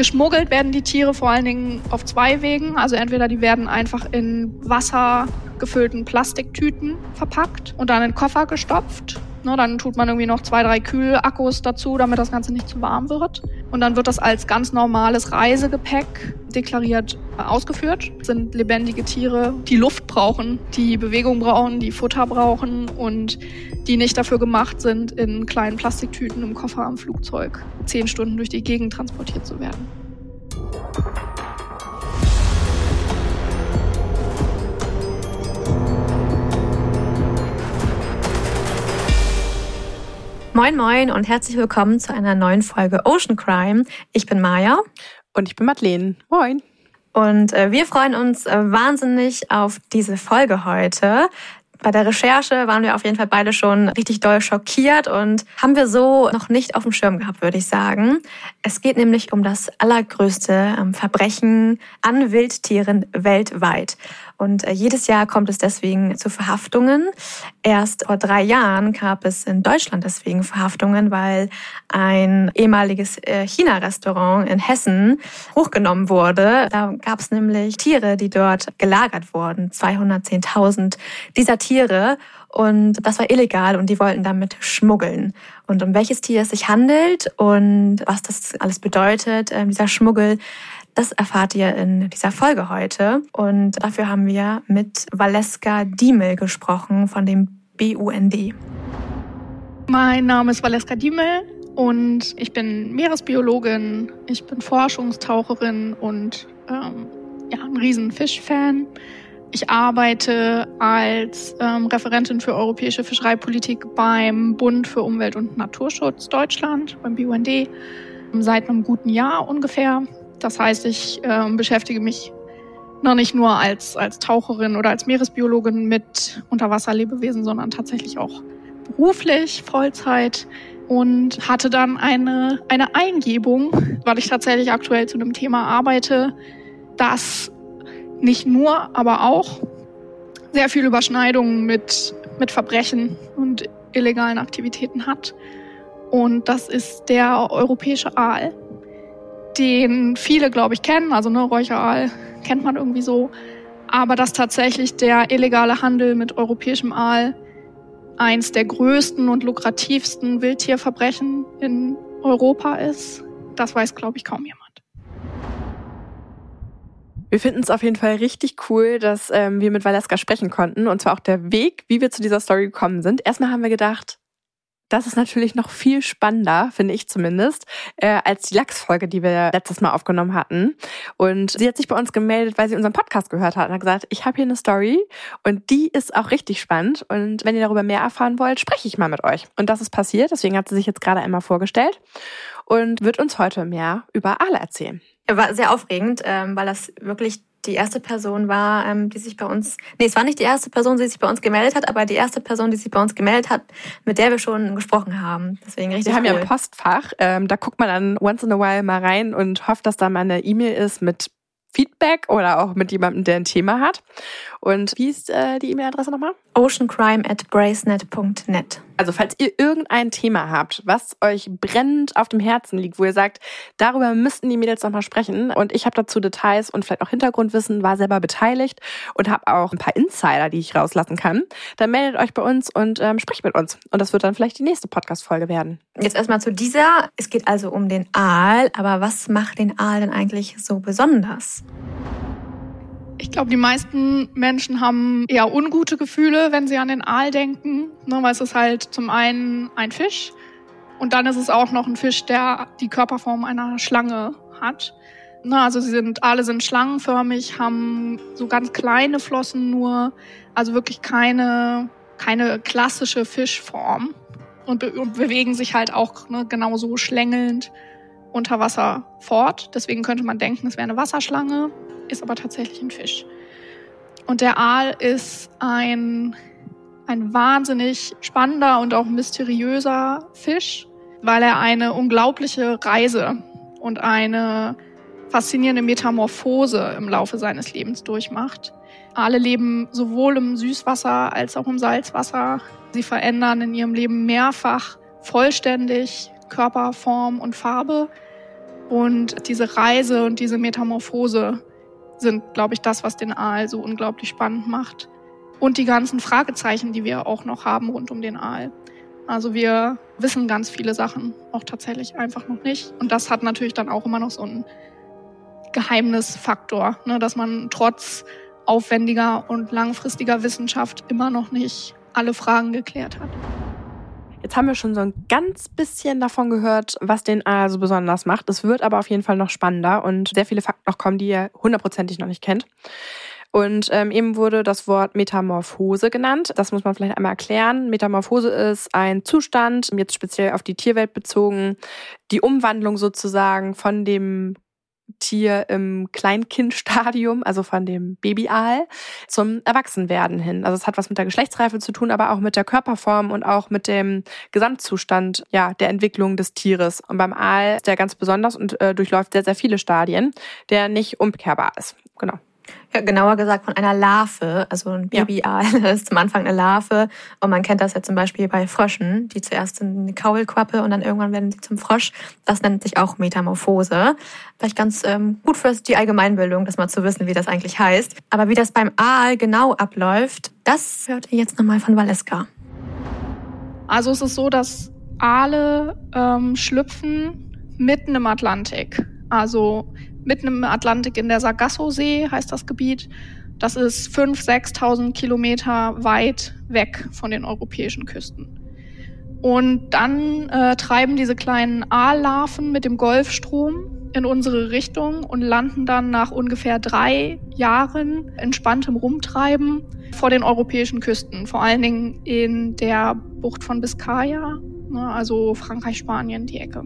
Geschmuggelt werden die Tiere vor allen Dingen auf zwei Wegen. Also entweder die werden einfach in Wasser gefüllten Plastiktüten verpackt und dann in Koffer gestopft Ne, dann tut man irgendwie noch zwei, drei Kühlakkus dazu, damit das Ganze nicht zu warm wird. Und dann wird das als ganz normales Reisegepäck deklariert äh, ausgeführt. Das sind lebendige Tiere, die Luft brauchen, die Bewegung brauchen, die Futter brauchen und die nicht dafür gemacht sind, in kleinen Plastiktüten im Koffer am Flugzeug zehn Stunden durch die Gegend transportiert zu werden. Moin Moin und herzlich willkommen zu einer neuen Folge Ocean Crime. Ich bin Maja. Und ich bin Madeleine. Moin. Und äh, wir freuen uns äh, wahnsinnig auf diese Folge heute. Bei der Recherche waren wir auf jeden Fall beide schon richtig doll schockiert und haben wir so noch nicht auf dem Schirm gehabt, würde ich sagen. Es geht nämlich um das allergrößte ähm, Verbrechen an Wildtieren weltweit. Und äh, jedes Jahr kommt es deswegen zu Verhaftungen. Erst vor drei Jahren gab es in Deutschland deswegen Verhaftungen, weil ein ehemaliges äh, China-Restaurant in Hessen hochgenommen wurde. Da gab es nämlich Tiere, die dort gelagert wurden. 210.000 dieser Tiere. Und das war illegal und die wollten damit schmuggeln. Und um welches Tier es sich handelt und was das alles bedeutet, äh, dieser Schmuggel, das erfahrt ihr in dieser Folge heute. Und dafür haben wir mit Valeska Diemel gesprochen von dem BUND. Mein Name ist Valeska Diemel und ich bin Meeresbiologin, ich bin Forschungstaucherin und ähm, ja, ein riesen Fischfan. Ich arbeite als ähm, Referentin für europäische Fischereipolitik beim Bund für Umwelt und Naturschutz Deutschland, beim BUND, seit einem guten Jahr ungefähr. Das heißt, ich äh, beschäftige mich noch nicht nur als, als Taucherin oder als Meeresbiologin mit Unterwasserlebewesen, sondern tatsächlich auch beruflich, Vollzeit und hatte dann eine, eine Eingebung, weil ich tatsächlich aktuell zu einem Thema arbeite, das nicht nur, aber auch sehr viel Überschneidungen mit, mit Verbrechen und illegalen Aktivitäten hat. Und das ist der europäische Aal den viele, glaube ich, kennen. Also ne, Räucheraal kennt man irgendwie so. Aber dass tatsächlich der illegale Handel mit europäischem Aal eins der größten und lukrativsten Wildtierverbrechen in Europa ist, das weiß, glaube ich, kaum jemand. Wir finden es auf jeden Fall richtig cool, dass ähm, wir mit Valeska sprechen konnten. Und zwar auch der Weg, wie wir zu dieser Story gekommen sind. Erstmal haben wir gedacht, das ist natürlich noch viel spannender, finde ich zumindest, äh, als die Lachsfolge, die wir letztes Mal aufgenommen hatten. Und sie hat sich bei uns gemeldet, weil sie unseren Podcast gehört hat und hat gesagt, ich habe hier eine Story und die ist auch richtig spannend. Und wenn ihr darüber mehr erfahren wollt, spreche ich mal mit euch. Und das ist passiert, deswegen hat sie sich jetzt gerade einmal vorgestellt und wird uns heute mehr über Aale erzählen. War sehr aufregend, ähm, weil das wirklich die erste Person war, ähm, die sich bei uns, nee, es war nicht die erste Person, die sich bei uns gemeldet hat, aber die erste Person, die sich bei uns gemeldet hat, mit der wir schon gesprochen haben. Deswegen richtig Wir haben cool. ja ein Postfach, ähm, da guckt man dann once in a while mal rein und hofft, dass da mal eine E-Mail ist mit Feedback oder auch mit jemandem, der ein Thema hat. Und wie ist äh, die E-Mail-Adresse nochmal? oceancrime at bracenet.net. Also falls ihr irgendein Thema habt, was euch brennend auf dem Herzen liegt, wo ihr sagt, darüber müssten die Mädels nochmal sprechen und ich habe dazu Details und vielleicht auch Hintergrundwissen, war selber beteiligt und habe auch ein paar Insider, die ich rauslassen kann, dann meldet euch bei uns und ähm, sprecht mit uns. Und das wird dann vielleicht die nächste Podcast-Folge werden. Jetzt erstmal zu dieser. Es geht also um den Aal, aber was macht den Aal denn eigentlich so besonders? Ich glaube, die meisten Menschen haben eher ungute Gefühle, wenn sie an den Aal denken, ne, weil es ist halt zum einen ein Fisch und dann ist es auch noch ein Fisch, der die Körperform einer Schlange hat. Ne, also sie sind, Aale sind schlangenförmig, haben so ganz kleine Flossen nur, also wirklich keine, keine klassische Fischform und, be und bewegen sich halt auch ne, genauso schlängelnd unter Wasser fort. Deswegen könnte man denken, es wäre eine Wasserschlange ist aber tatsächlich ein Fisch. Und der Aal ist ein, ein wahnsinnig spannender und auch mysteriöser Fisch, weil er eine unglaubliche Reise und eine faszinierende Metamorphose im Laufe seines Lebens durchmacht. Aale leben sowohl im Süßwasser als auch im Salzwasser. Sie verändern in ihrem Leben mehrfach vollständig Körper, Form und Farbe Und diese Reise und diese Metamorphose sind, glaube ich, das, was den Aal so unglaublich spannend macht. Und die ganzen Fragezeichen, die wir auch noch haben rund um den Aal. Also wir wissen ganz viele Sachen auch tatsächlich einfach noch nicht. Und das hat natürlich dann auch immer noch so einen Geheimnisfaktor, ne, dass man trotz aufwendiger und langfristiger Wissenschaft immer noch nicht alle Fragen geklärt hat. Jetzt haben wir schon so ein ganz bisschen davon gehört, was den Aal so besonders macht. Es wird aber auf jeden Fall noch spannender und sehr viele Fakten noch kommen, die ihr hundertprozentig noch nicht kennt. Und ähm, eben wurde das Wort Metamorphose genannt. Das muss man vielleicht einmal erklären. Metamorphose ist ein Zustand, jetzt speziell auf die Tierwelt bezogen, die Umwandlung sozusagen von dem Tier im Kleinkindstadium, also von dem Babyaal, zum Erwachsenwerden hin. Also es hat was mit der Geschlechtsreife zu tun, aber auch mit der Körperform und auch mit dem Gesamtzustand ja, der Entwicklung des Tieres. Und beim Aal ist der ganz besonders und äh, durchläuft sehr, sehr viele Stadien, der nicht umkehrbar ist. Genau. Ja, genauer gesagt von einer Larve. Also ein Babyaal ja. ist zum Anfang eine Larve. Und man kennt das ja zum Beispiel bei Fröschen, die zuerst sind eine Kaulquappe und dann irgendwann werden sie zum Frosch. Das nennt sich auch Metamorphose. Vielleicht ganz ähm, gut für die Allgemeinbildung, das mal zu wissen, wie das eigentlich heißt. Aber wie das beim Aal genau abläuft, das hört ihr jetzt nochmal von Valeska. Also es ist so, dass Aale ähm, schlüpfen mitten im Atlantik. Also mitten im Atlantik in der Sargasso-See heißt das Gebiet. Das ist 5.000, 6.000 Kilometer weit weg von den europäischen Küsten. Und dann äh, treiben diese kleinen Aallarven mit dem Golfstrom in unsere Richtung und landen dann nach ungefähr drei Jahren entspanntem Rumtreiben vor den europäischen Küsten, vor allen Dingen in der Bucht von Biscaya, ne, also Frankreich, Spanien, die Ecke.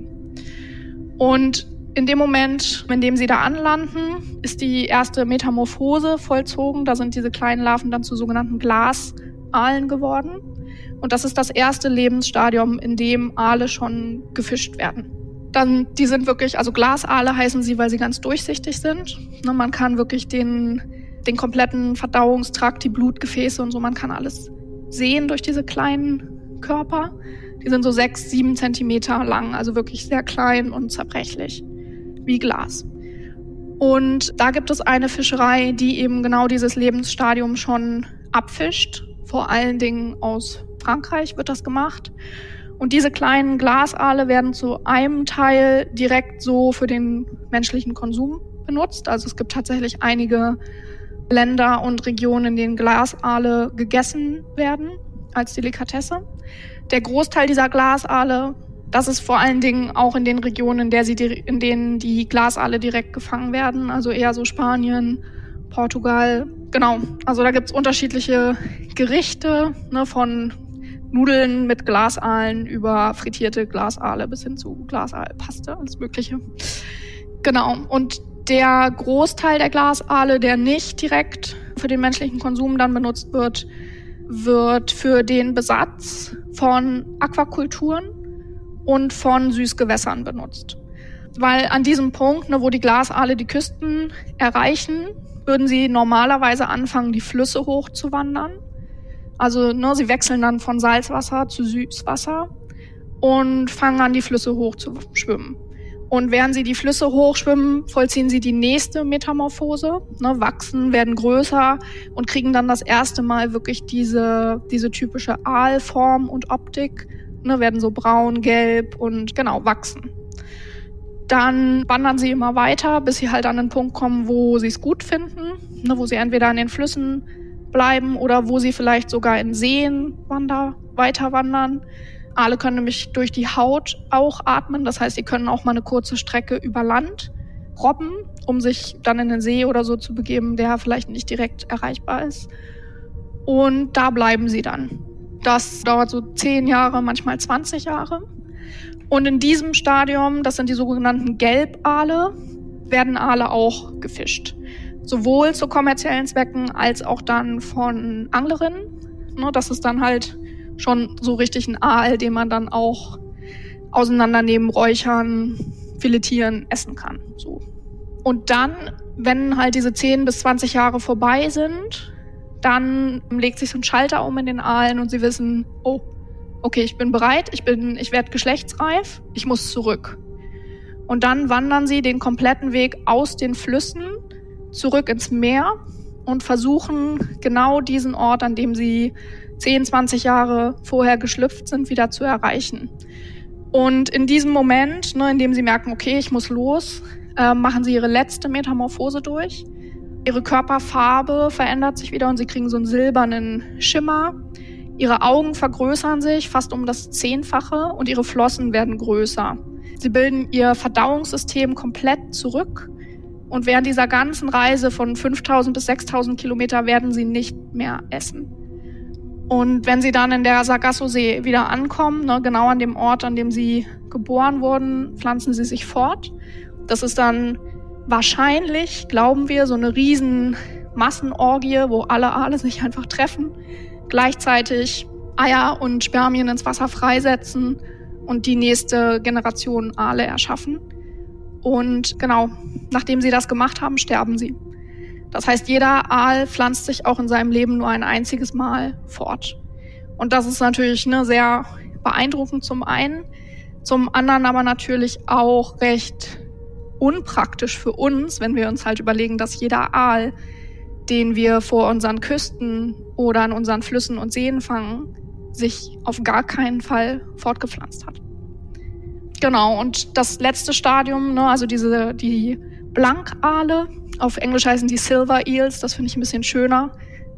Und in dem Moment, in dem sie da anlanden, ist die erste Metamorphose vollzogen. Da sind diese kleinen Larven dann zu sogenannten Glasaalen geworden. Und das ist das erste Lebensstadium, in dem Aale schon gefischt werden. Dann, die sind wirklich, also Glasaale heißen sie, weil sie ganz durchsichtig sind. Ne, man kann wirklich den, den kompletten Verdauungstrakt, die Blutgefäße und so, man kann alles sehen durch diese kleinen Körper. Die sind so sechs, sieben Zentimeter lang, also wirklich sehr klein und zerbrechlich wie Glas. Und da gibt es eine Fischerei, die eben genau dieses Lebensstadium schon abfischt. Vor allen Dingen aus Frankreich wird das gemacht. Und diese kleinen Glasaale werden zu einem Teil direkt so für den menschlichen Konsum benutzt. Also es gibt tatsächlich einige Länder und Regionen, in denen Glasaale gegessen werden als Delikatesse. Der Großteil dieser Glasaale das ist vor allen Dingen auch in den Regionen, in, der sie, in denen die Glasaale direkt gefangen werden, also eher so Spanien, Portugal. Genau, also da gibt's unterschiedliche Gerichte, ne, von Nudeln mit Glasaalen über frittierte Glasaale bis hin zu Glasaalpaste, alles Mögliche. Genau, und der Großteil der Glasaale, der nicht direkt für den menschlichen Konsum dann benutzt wird, wird für den Besatz von Aquakulturen und von Süßgewässern benutzt. Weil an diesem Punkt, ne, wo die Glasaale die Küsten erreichen, würden sie normalerweise anfangen, die Flüsse hochzuwandern. Also ne, sie wechseln dann von Salzwasser zu Süßwasser und fangen an, die Flüsse hoch zu schwimmen. Und während sie die Flüsse hochschwimmen, vollziehen sie die nächste Metamorphose, ne, wachsen, werden größer und kriegen dann das erste Mal wirklich diese, diese typische Aalform und Optik ne, werden so braun, gelb und genau wachsen. Dann wandern sie immer weiter, bis sie halt an den Punkt kommen, wo sie es gut finden, ne, wo sie entweder an den Flüssen bleiben oder wo sie vielleicht sogar in Seen wander, weiter wandern. Aale können nämlich durch die Haut auch atmen, das heißt, sie können auch mal eine kurze Strecke über Land robben, um sich dann in den See oder so zu begeben, der vielleicht nicht direkt erreichbar ist. Und da bleiben sie dann. Das dauert so zehn Jahre, manchmal 20 Jahre. Und in diesem Stadium, das sind die sogenannten Gelbaale, werden Aale auch gefischt. Sowohl zu kommerziellen Zwecken als auch dann von Anglerinnen. Ne, das ist dann halt schon so richtig ein Aal, den man dann auch auseinandernehmen, räuchern, filetieren, essen kann. So. Und dann, wenn halt diese 10 bis 20 Jahre vorbei sind, dann legt sich so ein Schalter um in den Aalen und sie wissen, oh, okay, ich bin bereit, ich bin, ich werde geschlechtsreif, ich muss zurück. Und dann wandern sie den kompletten Weg aus den Flüssen zurück ins Meer und versuchen genau diesen Ort, an dem sie 10, 20 Jahre vorher geschlüpft sind, wieder zu erreichen. Und in diesem Moment, ne, in dem sie merken, okay, ich muss los, äh, machen sie ihre letzte Metamorphose durch. Ihre Körperfarbe verändert sich wieder und sie kriegen so einen silbernen Schimmer. Ihre Augen vergrößern sich fast um das Zehnfache und ihre Flossen werden größer. Sie bilden ihr Verdauungssystem komplett zurück und während dieser ganzen Reise von 5000 bis 6000 Kilometer werden sie nicht mehr essen. Und wenn sie dann in der Sargasso-See wieder ankommen, ne, genau an dem Ort, an dem sie geboren wurden, pflanzen sie sich fort. Das ist dann wahrscheinlich, glauben wir, so eine riesen Massenorgie, wo alle Aale sich einfach treffen, gleichzeitig Eier und Spermien ins Wasser freisetzen und die nächste Generation Aale erschaffen. Und genau, nachdem sie das gemacht haben, sterben sie. Das heißt, jeder Aal pflanzt sich auch in seinem Leben nur ein einziges Mal fort. Und das ist natürlich ne, sehr beeindruckend zum einen, zum anderen aber natürlich auch recht unpraktisch für uns, wenn wir uns halt überlegen, dass jeder Aal, den wir vor unseren Küsten oder an unseren Flüssen und Seen fangen, sich auf gar keinen Fall fortgepflanzt hat. Genau, und das letzte Stadium, ne, also diese, die Blankale, auf Englisch heißen die Silver Eels, das finde ich ein bisschen schöner,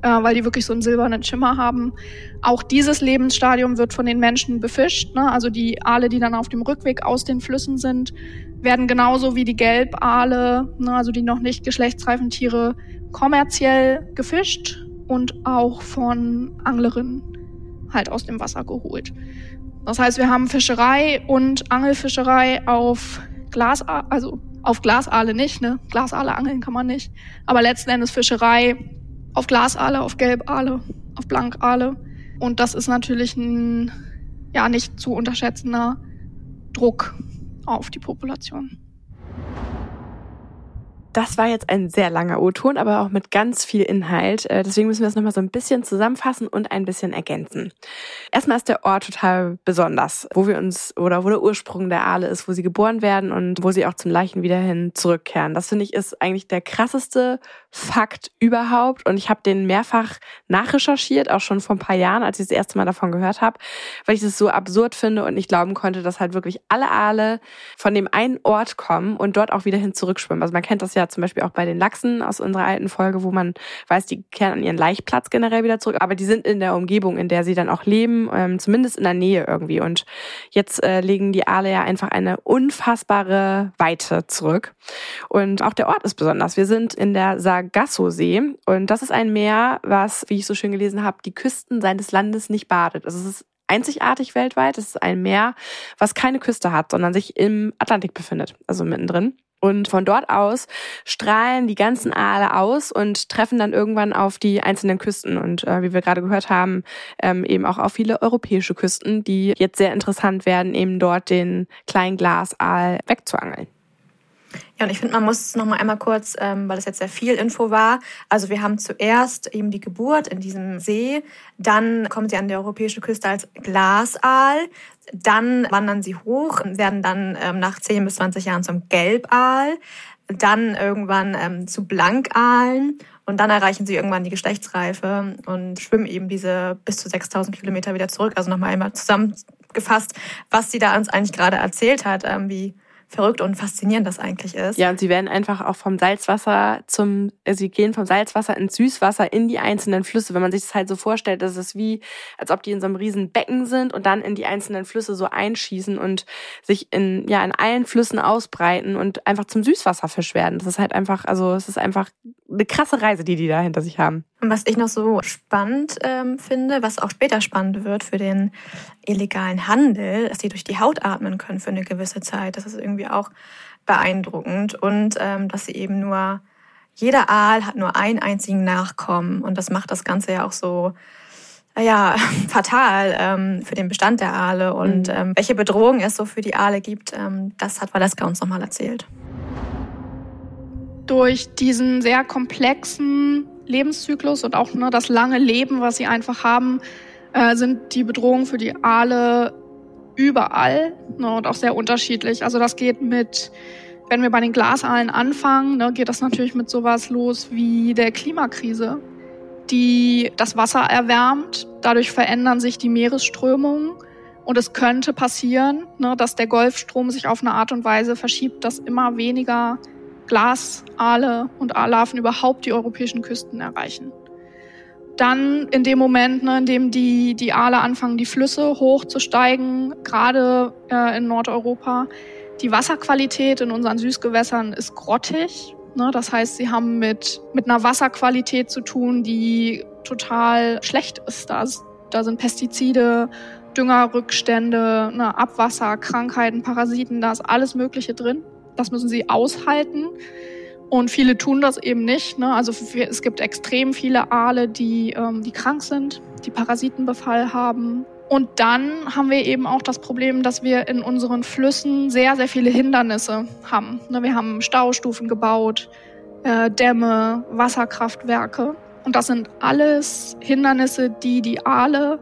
äh, weil die wirklich so einen silbernen Schimmer haben. Auch dieses Lebensstadium wird von den Menschen befischt. Ne? Also die Aale, die dann auf dem Rückweg aus den Flüssen sind, werden genauso wie die Gelbaale, ne, also die noch nicht geschlechtsreifen Tiere, kommerziell gefischt und auch von Anglerinnen halt aus dem Wasser geholt. Das heißt, wir haben Fischerei und Angelfischerei auf Glas, also auf Glasaale nicht, ne? Glasaale angeln kann man nicht. Aber letzten Endes Fischerei auf Glasaale, auf Gelbaale, auf Blankaale. Und das ist natürlich ein, ja, nicht zu unterschätzender Druck auf die Population. Das war jetzt ein sehr langer O-Ton, aber auch mit ganz viel Inhalt. Äh, deswegen müssen wir es nochmal so ein bisschen zusammenfassen und ein bisschen ergänzen. Erstmal ist der Ort total besonders, wo wir uns oder wo der Ursprung der Aale ist, wo sie geboren werden und wo sie auch zum Leichen wieder hin zurückkehren. Das finde ich ist eigentlich der krasseste Fakt überhaupt. Und ich habe den mehrfach nachrecherchiert, auch schon vor ein paar Jahren, als ich das erste Mal davon gehört habe, weil ich das so absurd finde und nicht glauben konnte, dass halt wirklich alle Aale von dem einen Ort kommen und dort auch wieder hin zurückschwimmen. Also man kennt das ja zum Beispiel auch bei den Lachsen aus unserer alten Folge, wo man weiß, die kehren an ihren Laichplatz generell wieder zurück, aber die sind in der Umgebung, in der sie dann auch leben, ähm, zumindest in der Nähe irgendwie. Und jetzt äh, legen die Aale ja einfach eine unfassbare Weite zurück. Und auch der Ort ist besonders. Wir sind in der Sargasso-See und das ist ein Meer, was, wie ich so schön gelesen habe, die Küsten seines Landes nicht badet. Also es ist einzigartig weltweit. Es ist ein Meer, was keine Küste hat, sondern sich im Atlantik befindet, also mittendrin. Und von dort aus strahlen die ganzen Aale aus und treffen dann irgendwann auf die einzelnen Küsten. Und äh, wie wir gerade gehört haben, ähm, eben auch auf viele europäische Küsten, die jetzt sehr interessant werden, eben dort den kleinen Glasaal wegzuangeln. Ja, und ich finde, man muss noch mal einmal kurz, ähm, weil es jetzt sehr viel Info war. Also wir haben zuerst eben die Geburt in diesem See, dann kommen sie an die europäische Küste als Glasaal, dann wandern sie hoch, werden dann ähm, nach 10 bis 20 Jahren zum Gelbaal, dann irgendwann ähm, zu Blankaalen und dann erreichen sie irgendwann die Geschlechtsreife und schwimmen eben diese bis zu 6000 Kilometer wieder zurück. Also nochmal einmal zusammengefasst, was sie da uns eigentlich gerade erzählt hat, ähm, wie verrückt und faszinierend das eigentlich ist. Ja, und sie werden einfach auch vom Salzwasser zum, äh, sie gehen vom Salzwasser ins Süßwasser in die einzelnen Flüsse. Wenn man sich das halt so vorstellt, das ist wie, als ob die in so einem riesen Becken sind und dann in die einzelnen Flüsse so einschießen und sich in, ja, in allen Flüssen ausbreiten und einfach zum Süßwasserfisch werden. Das ist halt einfach, also es ist einfach eine krasse Reise, die die da hinter sich haben. Und was ich noch so spannend ähm, finde, was auch später spannend wird für den illegalen Handel, dass die durch die Haut atmen können für eine gewisse Zeit. Das ist irgendwie auch beeindruckend. Und ähm, dass sie eben nur, jeder Aal hat nur einen einzigen Nachkommen. Und das macht das Ganze ja auch so, ja, fatal ähm, für den Bestand der Aale. Und mhm. ähm, welche Bedrohung es so für die Aale gibt, ähm, das hat Valeska uns nochmal erzählt. Durch diesen sehr komplexen Lebenszyklus und auch ne, das lange Leben, was sie einfach haben, äh, sind die Bedrohungen für die Aale überall ne, und auch sehr unterschiedlich. Also das geht mit, wenn wir bei den Glasaalen anfangen, ne, geht das natürlich mit sowas los wie der Klimakrise, die das Wasser erwärmt. Dadurch verändern sich die Meeresströmungen. Und es könnte passieren, ne, dass der Golfstrom sich auf eine Art und Weise verschiebt, dass immer weniger Glasaale und Aalarven überhaupt die europäischen Küsten erreichen. Dann in dem Moment, ne, in dem die, die Aale anfangen, die Flüsse hochzusteigen, gerade äh, in Nordeuropa, die Wasserqualität in unseren Süßgewässern ist grottig. Ne? Das heißt, sie haben mit, mit einer Wasserqualität zu tun, die total schlecht ist. Da, ist, da sind Pestizide, Düngerrückstände, ne, Abwasser, Krankheiten, Parasiten, da ist alles Mögliche drin. Das müssen sie aushalten. Und viele tun das eben nicht. Ne? Also es gibt extrem viele Aale, die, ähm, die krank sind, die Parasitenbefall haben. Und dann haben wir eben auch das Problem, dass wir in unseren Flüssen sehr, sehr viele Hindernisse haben. Ne? Wir haben Staustufen gebaut, äh, Dämme, Wasserkraftwerke. Und das sind alles Hindernisse, die die Aale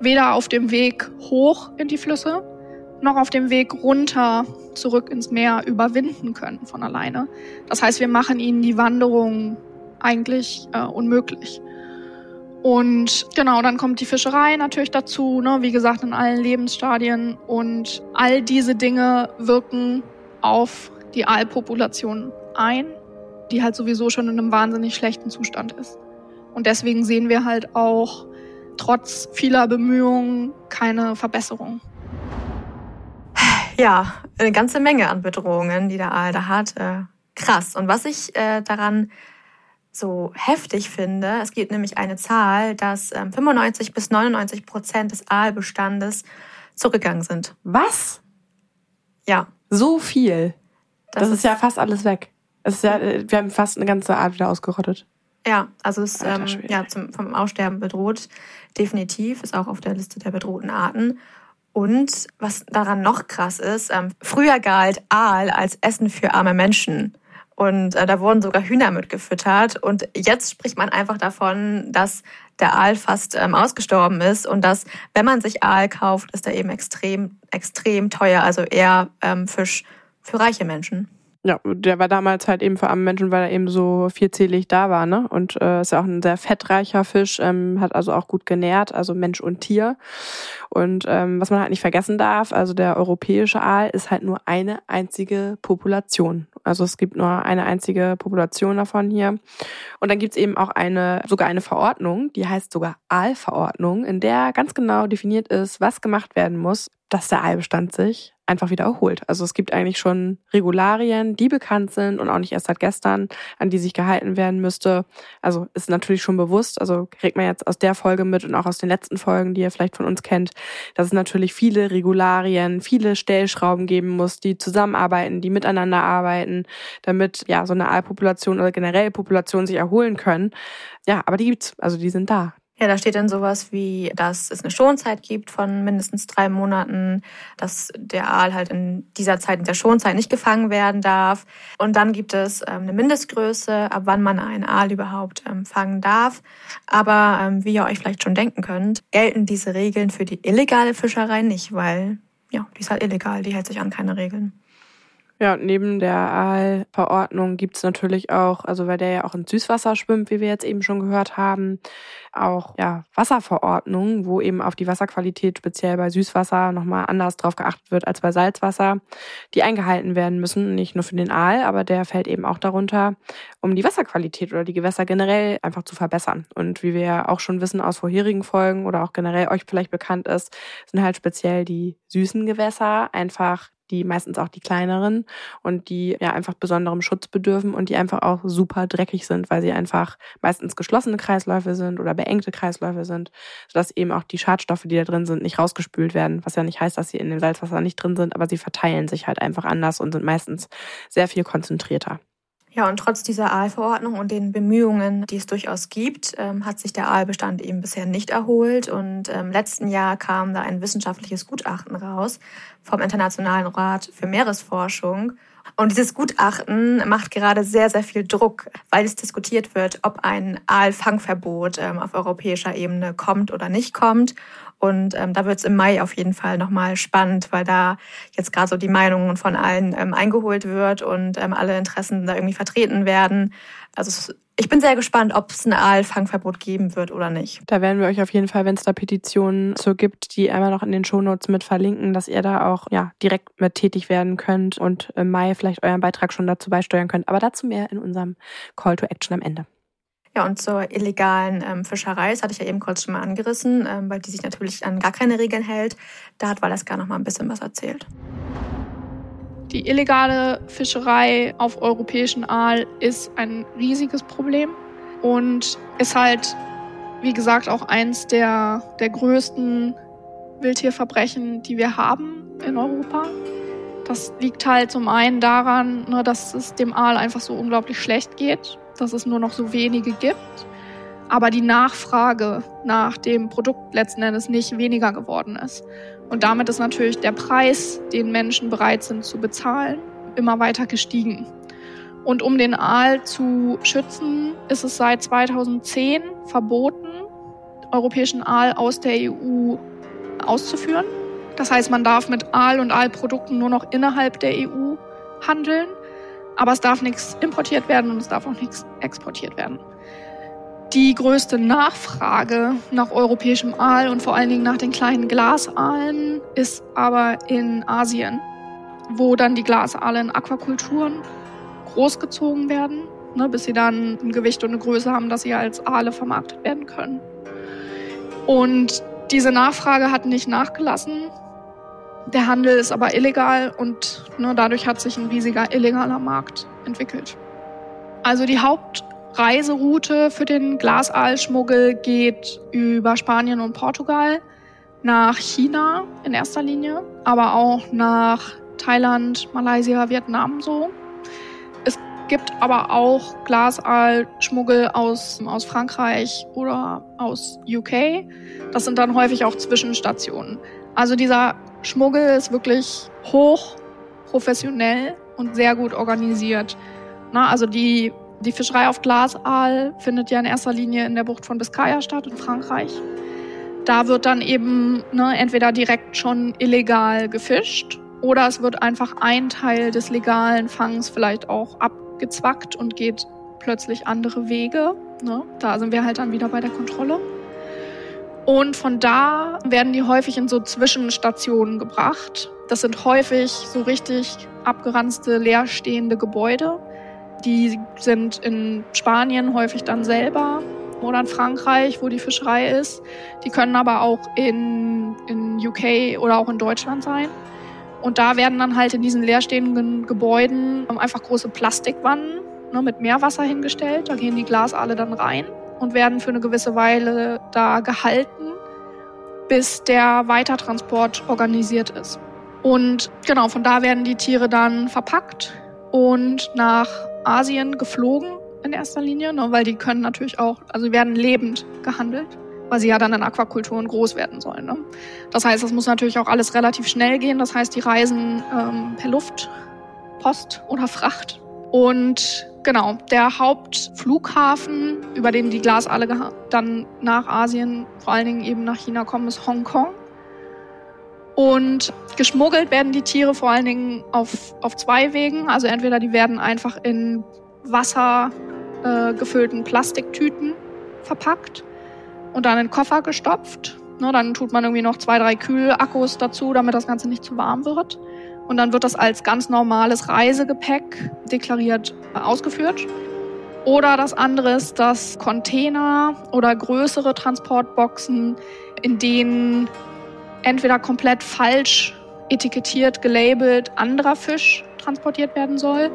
weder auf dem Weg hoch in die Flüsse noch auf dem Weg runter zurück ins Meer überwinden können von alleine. Das heißt, wir machen ihnen die Wanderung eigentlich äh, unmöglich. Und genau, dann kommt die Fischerei natürlich dazu, ne? wie gesagt, in allen Lebensstadien. Und all diese Dinge wirken auf die Aalpopulation ein, die halt sowieso schon in einem wahnsinnig schlechten Zustand ist. Und deswegen sehen wir halt auch trotz vieler Bemühungen keine Verbesserung. Ja, eine ganze Menge an Bedrohungen, die der Aal da hat. Äh, krass. Und was ich äh, daran so heftig finde, es gibt nämlich eine Zahl, dass ähm, 95 bis 99 Prozent des Aalbestandes zurückgegangen sind. Was? Ja. So viel. Das, das ist, ist, ja fast alles weg. Es ist ja, äh, wir haben fast eine ganze Art wieder ausgerottet. Ja, also es ist ähm, ja, zum, vom Aussterben bedroht. Definitiv, ist auch auf der Liste der bedrohten Arten. Und was daran noch krass ist, ähm, früher galt Aal als Essen für arme Menschen. Und äh, da wurden sogar Hühner mitgefüttert. Und jetzt spricht man einfach davon, dass der Aal fast ähm, ausgestorben ist und dass, wenn man sich Aal kauft, ist er eben extrem, extrem teuer. Also eher ähm, Fisch für reiche Menschen. Ja, der war damals halt eben für arme Menschen, weil er eben so vierzählig da war, ne? Und äh, ist ja auch ein sehr fettreicher Fisch, ähm, hat also auch gut genährt, also Mensch und Tier. Und ähm, was man halt nicht vergessen darf, also der europäische Aal ist halt nur eine einzige Population. Also es gibt nur eine einzige Population davon hier. Und dann gibt's eben auch eine, sogar eine Verordnung, die heißt sogar Aalverordnung, in der ganz genau definiert ist, was gemacht werden muss, dass der Aalbestand sich einfach wieder erholt. Also es gibt eigentlich schon Regularien, die bekannt sind und auch nicht erst seit gestern, an die sich gehalten werden müsste. Also ist natürlich schon bewusst, also kriegt man jetzt aus der Folge mit und auch aus den letzten Folgen, die ihr vielleicht von uns kennt, dass es natürlich viele Regularien, viele Stellschrauben geben muss, die zusammenarbeiten, die miteinander arbeiten, damit ja so eine Aalpopulation oder generell Population sich erholen können. Ja, aber die gibt's, also die sind da. Ja, da steht dann sowas wie, dass es eine Schonzeit gibt von mindestens drei Monaten, dass der Aal halt in dieser Zeit, in der Schonzeit nicht gefangen werden darf. Und dann gibt es ähm, eine Mindestgröße, ab wann man einen Aal überhaupt ähm, fangen darf. Aber ähm, wie ihr euch vielleicht schon denken könnt, gelten diese Regeln für die illegale Fischerei nicht, weil ja, die ist halt illegal, die hält sich an keine Regeln. Ja, neben der Aalverordnung gibt's natürlich auch, also weil der ja auch in Süßwasser schwimmt, wie wir jetzt eben schon gehört haben, auch ja, Wasserverordnungen, wo eben auf die Wasserqualität speziell bei Süßwasser nochmal anders drauf geachtet wird als bei Salzwasser, die eingehalten werden müssen, nicht nur für den Aal, aber der fällt eben auch darunter, um die Wasserqualität oder die Gewässer generell einfach zu verbessern. Und wie wir ja auch schon wissen aus vorherigen Folgen oder auch generell euch vielleicht bekannt ist, sind halt speziell die süßen Gewässer einfach die meistens auch die kleineren und die ja einfach besonderem Schutz bedürfen und die einfach auch super dreckig sind, weil sie einfach meistens geschlossene Kreisläufe sind oder beengte Kreisläufe sind, sodass eben auch die Schadstoffe, die da drin sind, nicht rausgespült werden, was ja nicht heißt, dass sie in dem Salzwasser nicht drin sind, aber sie verteilen sich halt einfach anders und sind meistens sehr viel konzentrierter. Ja, und trotz dieser Aalverordnung und den Bemühungen, die es durchaus gibt, ähm, hat sich der Aalbestand eben bisher nicht erholt. Und im ähm, letzten Jahr kam da ein wissenschaftliches Gutachten raus vom Internationalen Rat für Meeresforschung. Und dieses Gutachten macht gerade sehr, sehr viel Druck, weil es diskutiert wird, ob ein Aalfangverbot ähm, auf europäischer Ebene kommt oder nicht kommt. Und ähm, da wird es im Mai auf jeden Fall nochmal spannend, weil da jetzt gerade so die Meinungen von allen ähm, eingeholt wird und ähm, alle Interessen da irgendwie vertreten werden. Also ich bin sehr gespannt, ob es ein Aalfangverbot geben wird oder nicht. Da werden wir euch auf jeden Fall, wenn es da Petitionen zu gibt, die einmal noch in den Shownotes mit verlinken, dass ihr da auch ja direkt mit tätig werden könnt und im Mai vielleicht euren Beitrag schon dazu beisteuern könnt. Aber dazu mehr in unserem Call to Action am Ende. Ja, und zur illegalen ähm, Fischerei, das hatte ich ja eben kurz schon mal angerissen, ähm, weil die sich natürlich an gar keine Regeln hält. Da hat Valeska noch mal ein bisschen was erzählt. Die illegale Fischerei auf europäischen Aal ist ein riesiges Problem und ist halt, wie gesagt, auch eins der, der größten Wildtierverbrechen, die wir haben in Europa. Das liegt halt zum einen daran, ne, dass es dem Aal einfach so unglaublich schlecht geht, dass es nur noch so wenige gibt, aber die Nachfrage nach dem Produkt letzten Endes nicht weniger geworden ist. Und damit ist natürlich der Preis, den Menschen bereit sind zu bezahlen, immer weiter gestiegen. Und um den Aal zu schützen, ist es seit 2010 verboten, europäischen Aal aus der EU auszuführen. Das heißt, man darf mit Aal und Aalprodukten nur noch innerhalb der EU handeln, aber es darf nichts importiert werden und es darf auch nichts exportiert werden. Die größte Nachfrage nach europäischem Aal und vor allen Dingen nach den kleinen Glasaalen ist aber in Asien, wo dann die Glasaale in Aquakulturen großgezogen werden, ne, bis sie dann ein Gewicht und eine Größe haben, dass sie als Aale vermarktet werden können. Und diese Nachfrage hat nicht nachgelassen. Der Handel ist aber illegal und ne, dadurch hat sich ein riesiger illegaler Markt entwickelt. Also die Haupt Reiseroute für den Glasaalschmuggel geht über Spanien und Portugal nach China in erster Linie, aber auch nach Thailand, Malaysia, Vietnam so. Es gibt aber auch Glasaalschmuggel aus, aus Frankreich oder aus UK. Das sind dann häufig auch Zwischenstationen. Also dieser Schmuggel ist wirklich hoch professionell und sehr gut organisiert. Na, also die die Fischerei auf Glasaal findet ja in erster Linie in der Bucht von Biscaya statt, in Frankreich. Da wird dann eben ne, entweder direkt schon illegal gefischt oder es wird einfach ein Teil des legalen Fangs vielleicht auch abgezwackt und geht plötzlich andere Wege. Ne? Da sind wir halt dann wieder bei der Kontrolle. Und von da werden die häufig in so Zwischenstationen gebracht. Das sind häufig so richtig abgeranzte, leerstehende Gebäude die sind in Spanien häufig dann selber oder in Frankreich, wo die Fischerei ist. Die können aber auch in, in UK oder auch in Deutschland sein. Und da werden dann halt in diesen leerstehenden Gebäuden einfach große Plastikwannen ne, mit Meerwasser hingestellt. Da gehen die Glasaale dann rein und werden für eine gewisse Weile da gehalten, bis der Weitertransport organisiert ist. Und genau, von da werden die Tiere dann verpackt und nach Asien geflogen in erster Linie, ne, weil die können natürlich auch, also werden lebend gehandelt, weil sie ja dann in Aquakulturen groß werden sollen. Ne? Das heißt, das muss natürlich auch alles relativ schnell gehen. Das heißt, die reisen ähm, per Luft, Post oder Fracht. Und genau, der Hauptflughafen, über den die Glasaale dann nach Asien, vor allen Dingen eben nach China kommen, ist Hongkong. Und geschmuggelt werden die Tiere vor allen Dingen auf, auf zwei Wegen. Also entweder die werden einfach in Wasser äh, gefüllten Plastiktüten verpackt und dann in Koffer gestopft. Ne, dann tut man irgendwie noch zwei, drei Kühlakkus dazu, damit das Ganze nicht zu warm wird. Und dann wird das als ganz normales Reisegepäck deklariert äh, ausgeführt. Oder das andere ist, dass Container oder größere Transportboxen, in denen entweder komplett falsch etikettiert, gelabelt anderer Fisch transportiert werden soll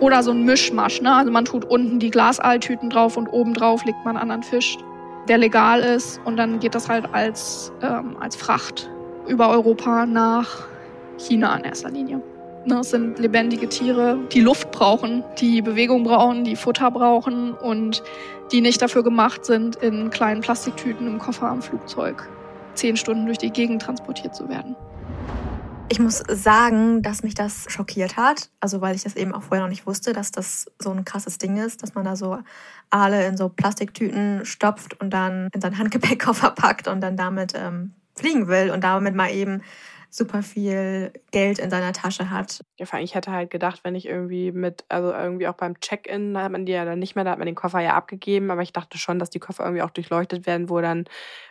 oder so ein Mischmasch. Ne? Also man tut unten die Glasaaltüten drauf und oben drauf legt man anderen Fisch, der legal ist und dann geht das halt als, ähm, als Fracht über Europa nach China in erster Linie. Ne, es sind lebendige Tiere, die Luft brauchen, die Bewegung brauchen, die Futter brauchen und die nicht dafür gemacht sind, in kleinen Plastiktüten im Koffer am Flugzeug zehn Stunden durch die Gegend transportiert zu werden. Ich muss sagen, dass mich das schockiert hat. Also weil ich das eben auch vorher noch nicht wusste, dass das so ein krasses Ding ist, dass man da so Aale in so Plastiktüten stopft und dann in seinen Handgepäckkoffer packt und dann damit ähm, fliegen will und damit mal eben super viel Geld in seiner Tasche hat. Ja, vor allem, ich hätte halt gedacht, wenn ich irgendwie mit, also irgendwie auch beim Check-in, da hat man die ja dann nicht mehr, da hat man den Koffer ja abgegeben, aber ich dachte schon, dass die Koffer irgendwie auch durchleuchtet werden, wo dann,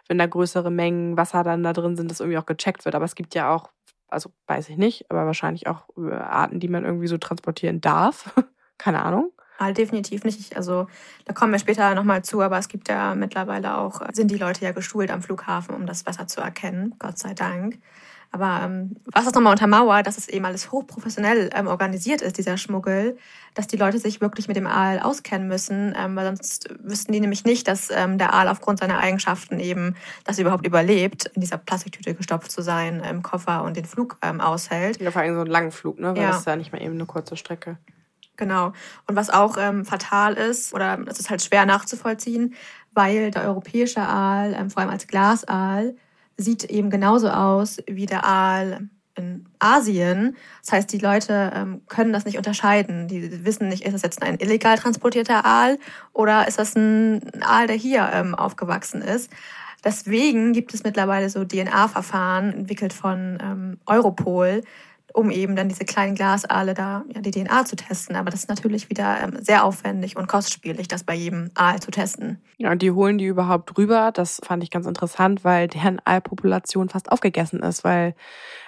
wenn da größere Mengen Wasser dann da drin sind, das irgendwie auch gecheckt wird. Aber es gibt ja auch, also weiß ich nicht, aber wahrscheinlich auch äh, Arten, die man irgendwie so transportieren darf. Keine Ahnung. Ah, definitiv nicht. Also da kommen wir später nochmal zu, aber es gibt ja mittlerweile auch, sind die Leute ja geschult am Flughafen, um das besser zu erkennen, Gott sei Dank. Aber ähm, was das nochmal untermauert, dass es eben alles hochprofessionell ähm, organisiert ist, dieser Schmuggel, dass die Leute sich wirklich mit dem Aal auskennen müssen, ähm, weil sonst wüssten die nämlich nicht, dass ähm, der Aal aufgrund seiner Eigenschaften eben das überhaupt überlebt, in dieser Plastiktüte gestopft zu sein, im Koffer und den Flug ähm, aushält. Ja, vor allem so einen langen Flug, ne? Weil ja. das ist ja nicht mehr eben eine kurze Strecke. Genau. Und was auch ähm, fatal ist, oder es ist halt schwer nachzuvollziehen, weil der europäische Aal, ähm, vor allem als Glasaal, sieht eben genauso aus wie der Aal in Asien. Das heißt, die Leute ähm, können das nicht unterscheiden. Die wissen nicht, ist das jetzt ein illegal transportierter Aal oder ist das ein Aal, der hier ähm, aufgewachsen ist. Deswegen gibt es mittlerweile so DNA-Verfahren entwickelt von ähm, Europol, um eben dann diese kleinen Glasaale da ja, die DNA zu testen. Aber das ist natürlich wieder ähm, sehr aufwendig und kostspielig, das bei jedem Aal zu testen. Ja, und die holen die überhaupt rüber. Das fand ich ganz interessant, weil deren Aalpopulation fast aufgegessen ist, weil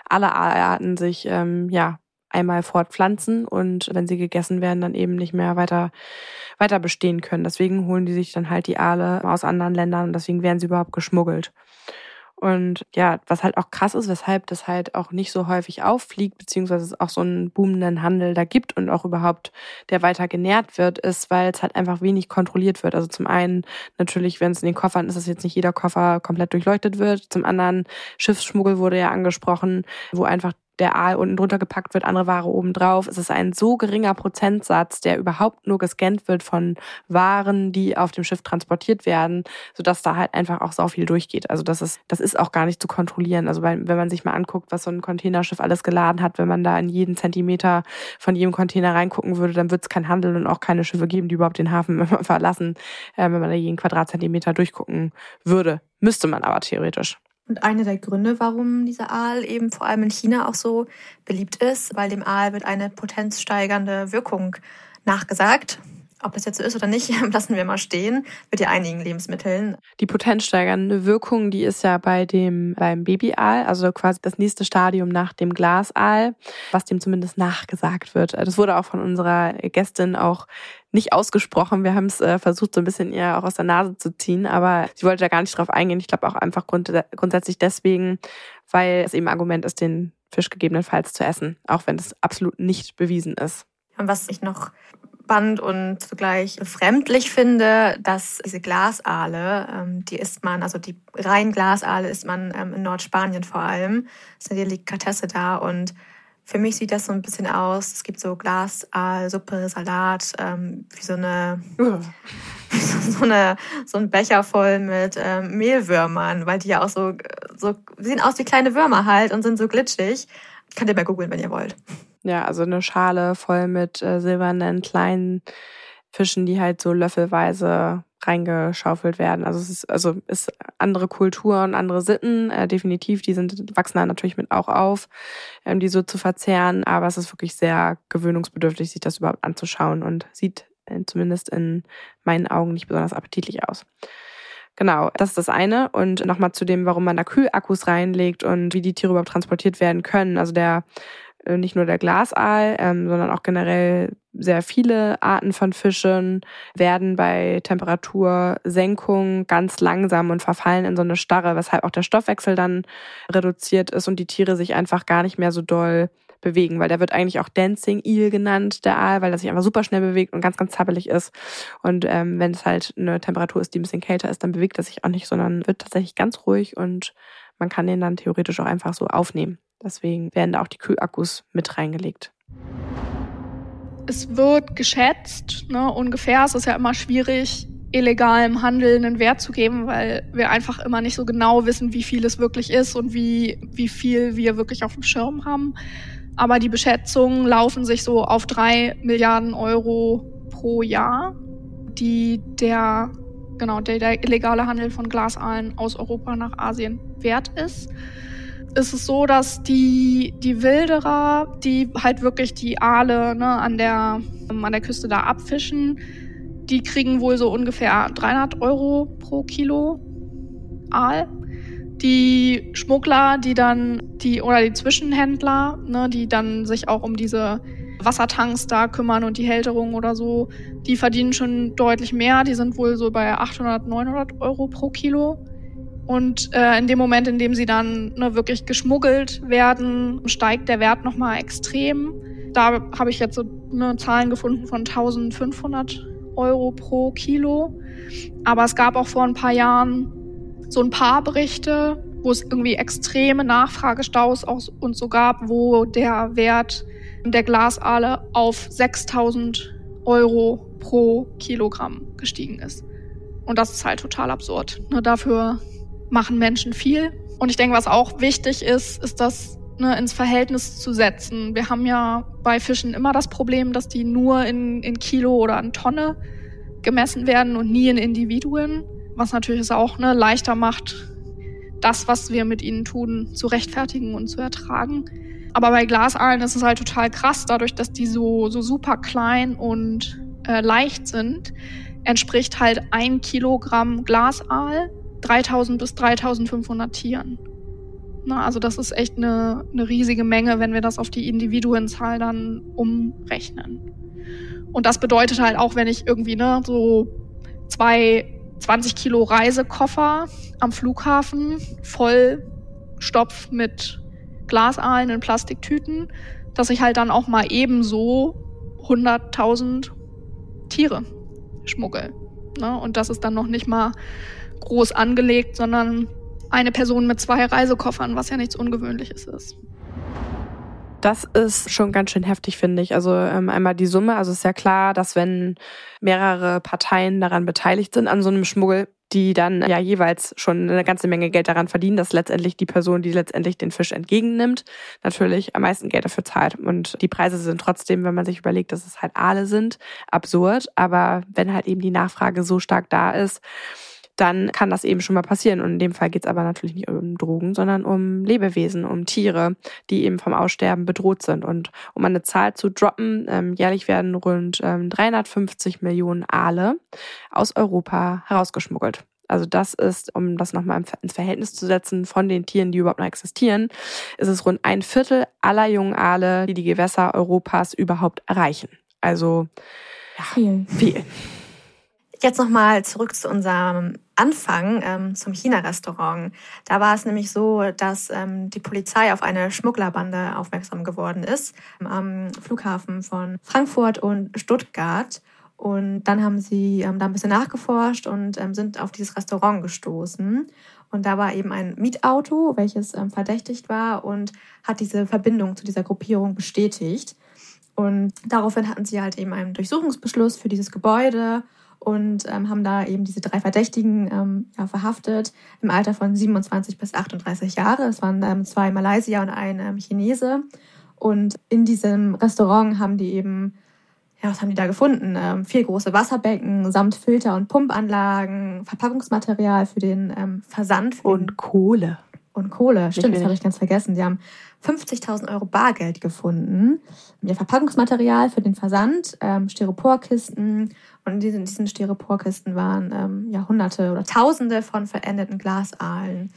alle Aalarten sich ähm, ja einmal fortpflanzen und wenn sie gegessen werden, dann eben nicht mehr weiter, weiter bestehen können. Deswegen holen die sich dann halt die Aale aus anderen Ländern und deswegen werden sie überhaupt geschmuggelt. Und ja, was halt auch krass ist, weshalb das halt auch nicht so häufig auffliegt, beziehungsweise es auch so einen boomenden Handel da gibt und auch überhaupt der weiter genährt wird, ist, weil es halt einfach wenig kontrolliert wird. Also zum einen natürlich, wenn es in den Koffern ist, dass jetzt nicht jeder Koffer komplett durchleuchtet wird. Zum anderen Schiffsschmuggel wurde ja angesprochen, wo einfach der Aal unten drunter gepackt wird, andere Ware oben drauf. Es ist ein so geringer Prozentsatz, der überhaupt nur gescannt wird von Waren, die auf dem Schiff transportiert werden, sodass da halt einfach auch so viel durchgeht. Also das ist, das ist auch gar nicht zu kontrollieren. Also wenn man sich mal anguckt, was so ein Containerschiff alles geladen hat, wenn man da in jeden Zentimeter von jedem Container reingucken würde, dann wird es kein Handel und auch keine Schiffe geben, die überhaupt den Hafen verlassen, äh, wenn man da jeden Quadratzentimeter durchgucken würde. Müsste man aber theoretisch. Und einer der Gründe, warum dieser Aal eben vor allem in China auch so beliebt ist, weil dem Aal wird eine potenzsteigernde Wirkung nachgesagt. Ob das jetzt so ist oder nicht, lassen wir mal stehen. Mit ja einigen Lebensmitteln. Die potenzsteigernde Wirkung, die ist ja bei dem, beim Babyaal, also quasi das nächste Stadium nach dem Glasaal, was dem zumindest nachgesagt wird. Das wurde auch von unserer Gästin auch nicht ausgesprochen. Wir haben es äh, versucht, so ein bisschen eher auch aus der Nase zu ziehen, aber sie wollte da gar nicht drauf eingehen. Ich glaube auch einfach grund grundsätzlich deswegen, weil es eben Argument ist, den Fisch gegebenenfalls zu essen, auch wenn es absolut nicht bewiesen ist. Und was ich noch spannend und zugleich befremdlich finde, dass diese Glasaale, ähm, die isst man, also die rein Glasaale isst man ähm, in Nordspanien vor allem. Das ist eine Delikatesse da und für mich sieht das so ein bisschen aus. Es gibt so Glasaal, Suppe, Salat, ähm, wie so eine, so eine, so ein Becher voll mit ähm, Mehlwürmern, weil die ja auch so, so sehen aus wie kleine Würmer halt und sind so glitschig. Könnt ihr mal googeln, wenn ihr wollt. Ja, also eine Schale voll mit äh, silbernen kleinen Fischen, die halt so löffelweise reingeschaufelt werden. Also es ist also ist andere Kulturen, andere Sitten, äh, definitiv, die sind wachsen da natürlich mit auch auf, ähm, die so zu verzehren, aber es ist wirklich sehr gewöhnungsbedürftig, sich das überhaupt anzuschauen und sieht äh, zumindest in meinen Augen nicht besonders appetitlich aus. Genau, das ist das eine. Und nochmal zu dem, warum man da Kühlakkus reinlegt und wie die Tiere überhaupt transportiert werden können. Also der nicht nur der Glasaal, ähm, sondern auch generell sehr viele Arten von Fischen werden bei Temperatursenkung ganz langsam und verfallen in so eine Starre, weshalb auch der Stoffwechsel dann reduziert ist und die Tiere sich einfach gar nicht mehr so doll bewegen, weil der wird eigentlich auch Dancing Eel genannt, der Aal, weil er sich einfach super schnell bewegt und ganz, ganz zappelig ist. Und ähm, wenn es halt eine Temperatur ist, die ein bisschen kälter ist, dann bewegt er sich auch nicht, sondern wird tatsächlich ganz ruhig und man kann den dann theoretisch auch einfach so aufnehmen. Deswegen werden da auch die Kühlakkus mit reingelegt. Es wird geschätzt, ne, ungefähr. Es ist ja immer schwierig, illegalem Handel einen Wert zu geben, weil wir einfach immer nicht so genau wissen, wie viel es wirklich ist und wie, wie viel wir wirklich auf dem Schirm haben. Aber die Beschätzungen laufen sich so auf drei Milliarden Euro pro Jahr, die der genau der, der illegale Handel von Glasaalen aus Europa nach Asien wert ist ist es so, dass die, die Wilderer, die halt wirklich die Aale ne, an, der, an der Küste da abfischen, die kriegen wohl so ungefähr 300 Euro pro Kilo Aal. Die Schmuggler, die dann, die, oder die Zwischenhändler, ne, die dann sich auch um diese Wassertanks da kümmern und die Hälterung oder so, die verdienen schon deutlich mehr. Die sind wohl so bei 800, 900 Euro pro Kilo. Und äh, in dem Moment, in dem sie dann ne, wirklich geschmuggelt werden, steigt der Wert nochmal extrem. Da habe ich jetzt so ne, Zahlen gefunden von 1500 Euro pro Kilo. Aber es gab auch vor ein paar Jahren so ein paar Berichte, wo es irgendwie extreme Nachfragestaus auch und so gab, wo der Wert der Glasaale auf 6000 Euro pro Kilogramm gestiegen ist. Und das ist halt total absurd. Ne, dafür machen Menschen viel. Und ich denke, was auch wichtig ist, ist das ne, ins Verhältnis zu setzen. Wir haben ja bei Fischen immer das Problem, dass die nur in, in Kilo oder in Tonne gemessen werden und nie in Individuen, was natürlich es auch ne, leichter macht, das, was wir mit ihnen tun, zu rechtfertigen und zu ertragen. Aber bei Glasaalen ist es halt total krass, dadurch, dass die so, so super klein und äh, leicht sind, entspricht halt ein Kilogramm Glasaal 3000 bis 3500 Tieren. Na, also das ist echt eine, eine riesige Menge, wenn wir das auf die Individuenzahl dann umrechnen. Und das bedeutet halt auch, wenn ich irgendwie ne, so zwei 20 Kilo Reisekoffer am Flughafen voll stopf mit Glasaalen in Plastiktüten, dass ich halt dann auch mal ebenso 100.000 Tiere schmuggel. Ne? Und das ist dann noch nicht mal groß angelegt, sondern eine Person mit zwei Reisekoffern, was ja nichts Ungewöhnliches ist. Das ist schon ganz schön heftig, finde ich. Also ähm, einmal die Summe. Also ist ja klar, dass wenn mehrere Parteien daran beteiligt sind an so einem Schmuggel, die dann ja jeweils schon eine ganze Menge Geld daran verdienen, dass letztendlich die Person, die letztendlich den Fisch entgegennimmt, natürlich am meisten Geld dafür zahlt. Und die Preise sind trotzdem, wenn man sich überlegt, dass es halt Aale sind, absurd. Aber wenn halt eben die Nachfrage so stark da ist, dann kann das eben schon mal passieren. Und in dem Fall geht es aber natürlich nicht um Drogen, sondern um Lebewesen, um Tiere, die eben vom Aussterben bedroht sind. Und um eine Zahl zu droppen, ähm, jährlich werden rund ähm, 350 Millionen Aale aus Europa herausgeschmuggelt. Also das ist, um das nochmal ins Verhältnis zu setzen von den Tieren, die überhaupt noch existieren, ist es rund ein Viertel aller jungen Aale, die die Gewässer Europas überhaupt erreichen. Also ja, viel. viel. Jetzt nochmal zurück zu unserem Anfang, ähm, zum China-Restaurant. Da war es nämlich so, dass ähm, die Polizei auf eine Schmugglerbande aufmerksam geworden ist am Flughafen von Frankfurt und Stuttgart. Und dann haben sie ähm, da ein bisschen nachgeforscht und ähm, sind auf dieses Restaurant gestoßen. Und da war eben ein Mietauto, welches ähm, verdächtigt war und hat diese Verbindung zu dieser Gruppierung bestätigt. Und daraufhin hatten sie halt eben einen Durchsuchungsbeschluss für dieses Gebäude und ähm, haben da eben diese drei Verdächtigen ähm, ja, verhaftet im Alter von 27 bis 38 Jahre. Es waren ähm, zwei Malaysier und ein ähm, Chinese. Und in diesem Restaurant haben die eben, ja, was haben die da gefunden? Ähm, vier große Wasserbecken samt Filter- und Pumpanlagen, Verpackungsmaterial für den ähm, Versand. Für und Kohle. Und Kohle, stimmt, das habe ich ganz vergessen. Die haben 50.000 Euro Bargeld gefunden. Ja, Verpackungsmaterial für den Versand, ähm, Styroporkisten und in diesen, diesen Styroporkisten waren ähm, ja hunderte oder tausende von verendeten Glasaalen.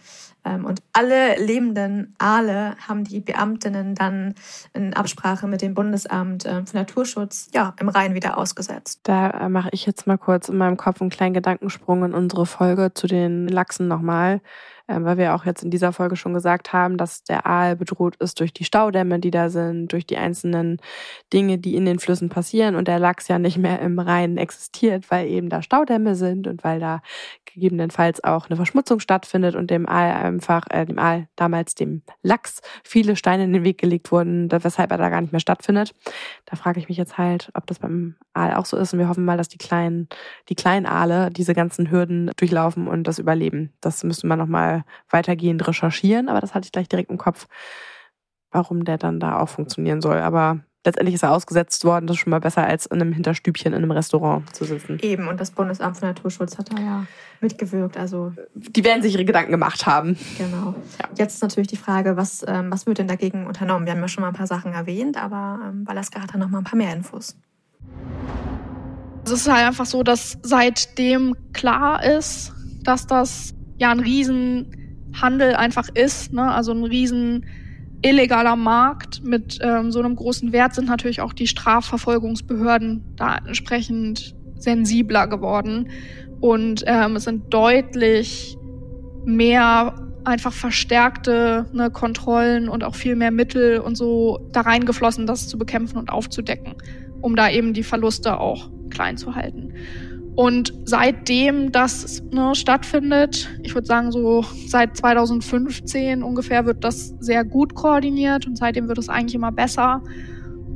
Ähm, und alle lebenden Aale haben die Beamtinnen dann in Absprache mit dem Bundesamt äh, für Naturschutz ja, im Rhein wieder ausgesetzt. Da äh, mache ich jetzt mal kurz in meinem Kopf einen kleinen Gedankensprung in unsere Folge zu den Lachsen nochmal ähm, weil wir auch jetzt in dieser Folge schon gesagt haben, dass der Aal bedroht ist durch die Staudämme, die da sind, durch die einzelnen Dinge, die in den Flüssen passieren und der Lachs ja nicht mehr im Rhein existiert, weil eben da Staudämme sind und weil da gegebenenfalls auch eine Verschmutzung stattfindet und dem Aal einfach, äh, dem Aal, damals dem Lachs, viele Steine in den Weg gelegt wurden, weshalb er da gar nicht mehr stattfindet. Da frage ich mich jetzt halt, ob das beim Aal auch so ist und wir hoffen mal, dass die kleinen, die kleinen Aale diese ganzen Hürden durchlaufen und das überleben. Das müsste man nochmal weitergehend recherchieren, aber das hatte ich gleich direkt im Kopf, warum der dann da auch funktionieren soll. Aber letztendlich ist er ausgesetzt worden. Das ist schon mal besser, als in einem Hinterstübchen in einem Restaurant zu sitzen. Eben, und das Bundesamt für Naturschutz hat da ja mitgewirkt. Also die werden sich ihre Gedanken gemacht haben. Genau. Ja. Jetzt ist natürlich die Frage, was, ähm, was wird denn dagegen unternommen? Wir haben ja schon mal ein paar Sachen erwähnt, aber ähm, Balaska hat da noch mal ein paar mehr Infos. Es ist halt einfach so, dass seitdem klar ist, dass das ja ein Riesenhandel einfach ist, ne? also ein riesen illegaler Markt mit ähm, so einem großen Wert sind natürlich auch die Strafverfolgungsbehörden da entsprechend sensibler geworden und ähm, es sind deutlich mehr einfach verstärkte ne, Kontrollen und auch viel mehr Mittel und so da reingeflossen, das zu bekämpfen und aufzudecken, um da eben die Verluste auch klein zu halten. Und seitdem das ne, stattfindet, ich würde sagen so seit 2015 ungefähr, wird das sehr gut koordiniert und seitdem wird es eigentlich immer besser,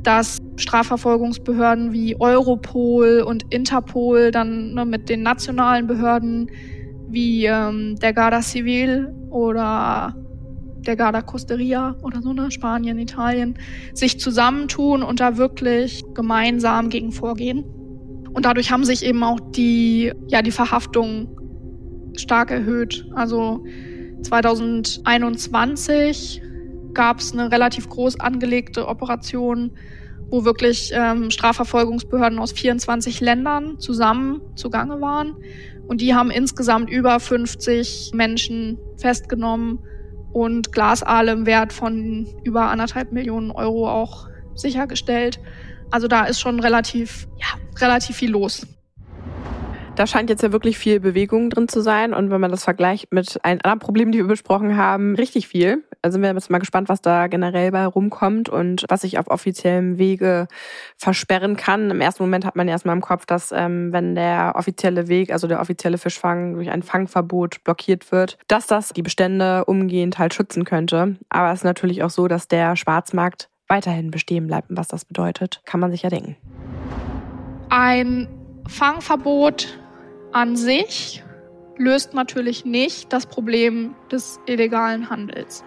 dass Strafverfolgungsbehörden wie Europol und Interpol dann ne, mit den nationalen Behörden wie ähm, der Garda Civil oder der Garda Costeria oder so, ne, Spanien, Italien, sich zusammentun und da wirklich gemeinsam gegen vorgehen. Und dadurch haben sich eben auch die, ja, die Verhaftungen stark erhöht. Also 2021 gab es eine relativ groß angelegte Operation, wo wirklich ähm, Strafverfolgungsbehörden aus 24 Ländern zusammen zugange waren. Und die haben insgesamt über 50 Menschen festgenommen und Glasaale im Wert von über anderthalb Millionen Euro auch sichergestellt. Also da ist schon relativ, ja, relativ viel los. Da scheint jetzt ja wirklich viel Bewegung drin zu sein. Und wenn man das vergleicht mit einem anderen Problem, die wir besprochen haben, richtig viel. Also sind wir jetzt mal gespannt, was da generell bei rumkommt und was sich auf offiziellem Wege versperren kann. Im ersten Moment hat man erstmal im Kopf, dass ähm, wenn der offizielle Weg, also der offizielle Fischfang durch ein Fangverbot blockiert wird, dass das die Bestände umgehend halt schützen könnte. Aber es ist natürlich auch so, dass der Schwarzmarkt weiterhin bestehen bleibt. Und was das bedeutet, kann man sich ja denken. Ein Fangverbot an sich löst natürlich nicht das Problem des illegalen Handels.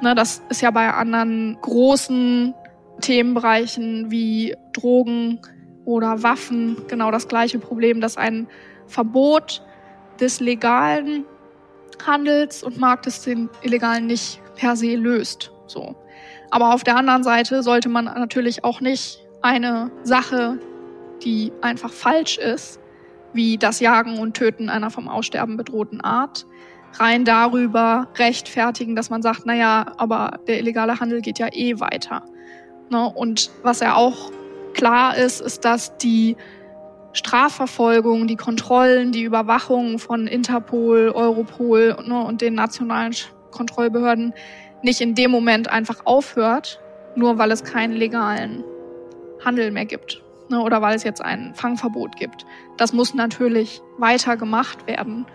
Ne, das ist ja bei anderen großen Themenbereichen wie Drogen oder Waffen genau das gleiche Problem, dass ein Verbot des legalen Handels und Marktes den illegalen nicht per se löst. So. Aber auf der anderen Seite sollte man natürlich auch nicht eine Sache, die einfach falsch ist, wie das Jagen und Töten einer vom Aussterben bedrohten Art, rein darüber rechtfertigen, dass man sagt, naja, aber der illegale Handel geht ja eh weiter. Ne? Und was ja auch klar ist, ist, dass die Strafverfolgung, die Kontrollen, die Überwachung von Interpol, Europol ne, und den nationalen Kontrollbehörden nicht in dem Moment einfach aufhört, nur weil es keinen legalen Handel mehr gibt ne, oder weil es jetzt ein Fangverbot gibt. Das muss natürlich weiter gemacht werden.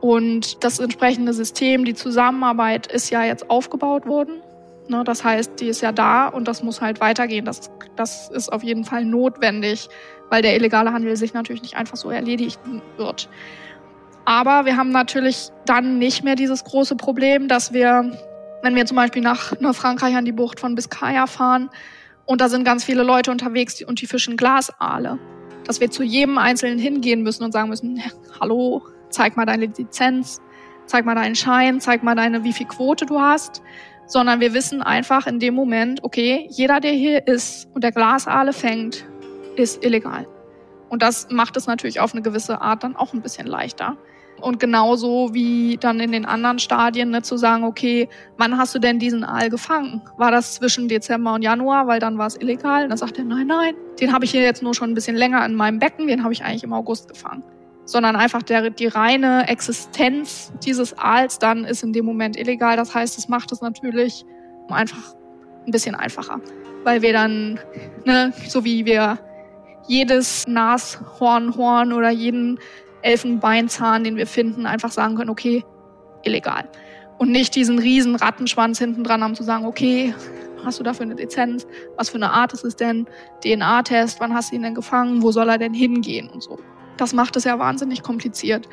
Und das entsprechende System, die Zusammenarbeit ist ja jetzt aufgebaut worden. Ne, das heißt, die ist ja da und das muss halt weitergehen. Das, das ist auf jeden Fall notwendig, weil der illegale Handel sich natürlich nicht einfach so erledigen wird. Aber wir haben natürlich dann nicht mehr dieses große Problem, dass wir wenn wir zum Beispiel nach, nach Frankreich an die Bucht von Biscaya fahren und da sind ganz viele Leute unterwegs und die fischen Glasaale, dass wir zu jedem Einzelnen hingehen müssen und sagen müssen, hallo, zeig mal deine Lizenz, zeig mal deinen Schein, zeig mal deine, wie viel Quote du hast, sondern wir wissen einfach in dem Moment, okay, jeder, der hier ist und der Glasaale fängt, ist illegal. Und das macht es natürlich auf eine gewisse Art dann auch ein bisschen leichter. Und genauso wie dann in den anderen Stadien ne, zu sagen, okay, wann hast du denn diesen Aal gefangen? War das zwischen Dezember und Januar, weil dann war es illegal? Und dann sagt er, nein, nein, den habe ich hier jetzt nur schon ein bisschen länger in meinem Becken, den habe ich eigentlich im August gefangen. Sondern einfach der, die reine Existenz dieses Aals dann ist in dem Moment illegal. Das heißt, es macht es natürlich einfach ein bisschen einfacher. Weil wir dann, ne, so wie wir jedes Nashornhorn oder jeden Elfenbeinzahn, den wir finden, einfach sagen können, okay, illegal. Und nicht diesen riesen Rattenschwanz hinten dran haben zu sagen, okay, hast du dafür eine Lizenz? Was für eine Art ist es denn? DNA-Test, wann hast du ihn denn gefangen? Wo soll er denn hingehen und so? Das macht es ja wahnsinnig kompliziert.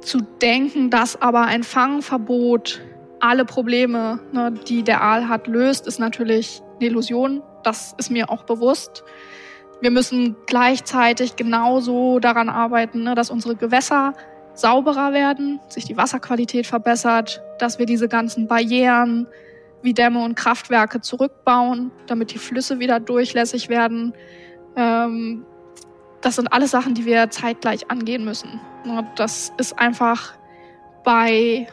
Zu denken, dass aber ein Fangverbot alle Probleme, ne, die der Aal hat, löst, ist natürlich eine Illusion. das ist mir auch bewusst. Wir müssen gleichzeitig genauso daran arbeiten, ne, dass unsere Gewässer sauberer werden, sich die Wasserqualität verbessert, dass wir diese ganzen Barrieren wie Dämme und Kraftwerke zurückbauen, damit die Flüsse wieder durchlässig werden. Ähm, das sind alles Sachen, die wir zeitgleich angehen müssen. Das ist einfach bei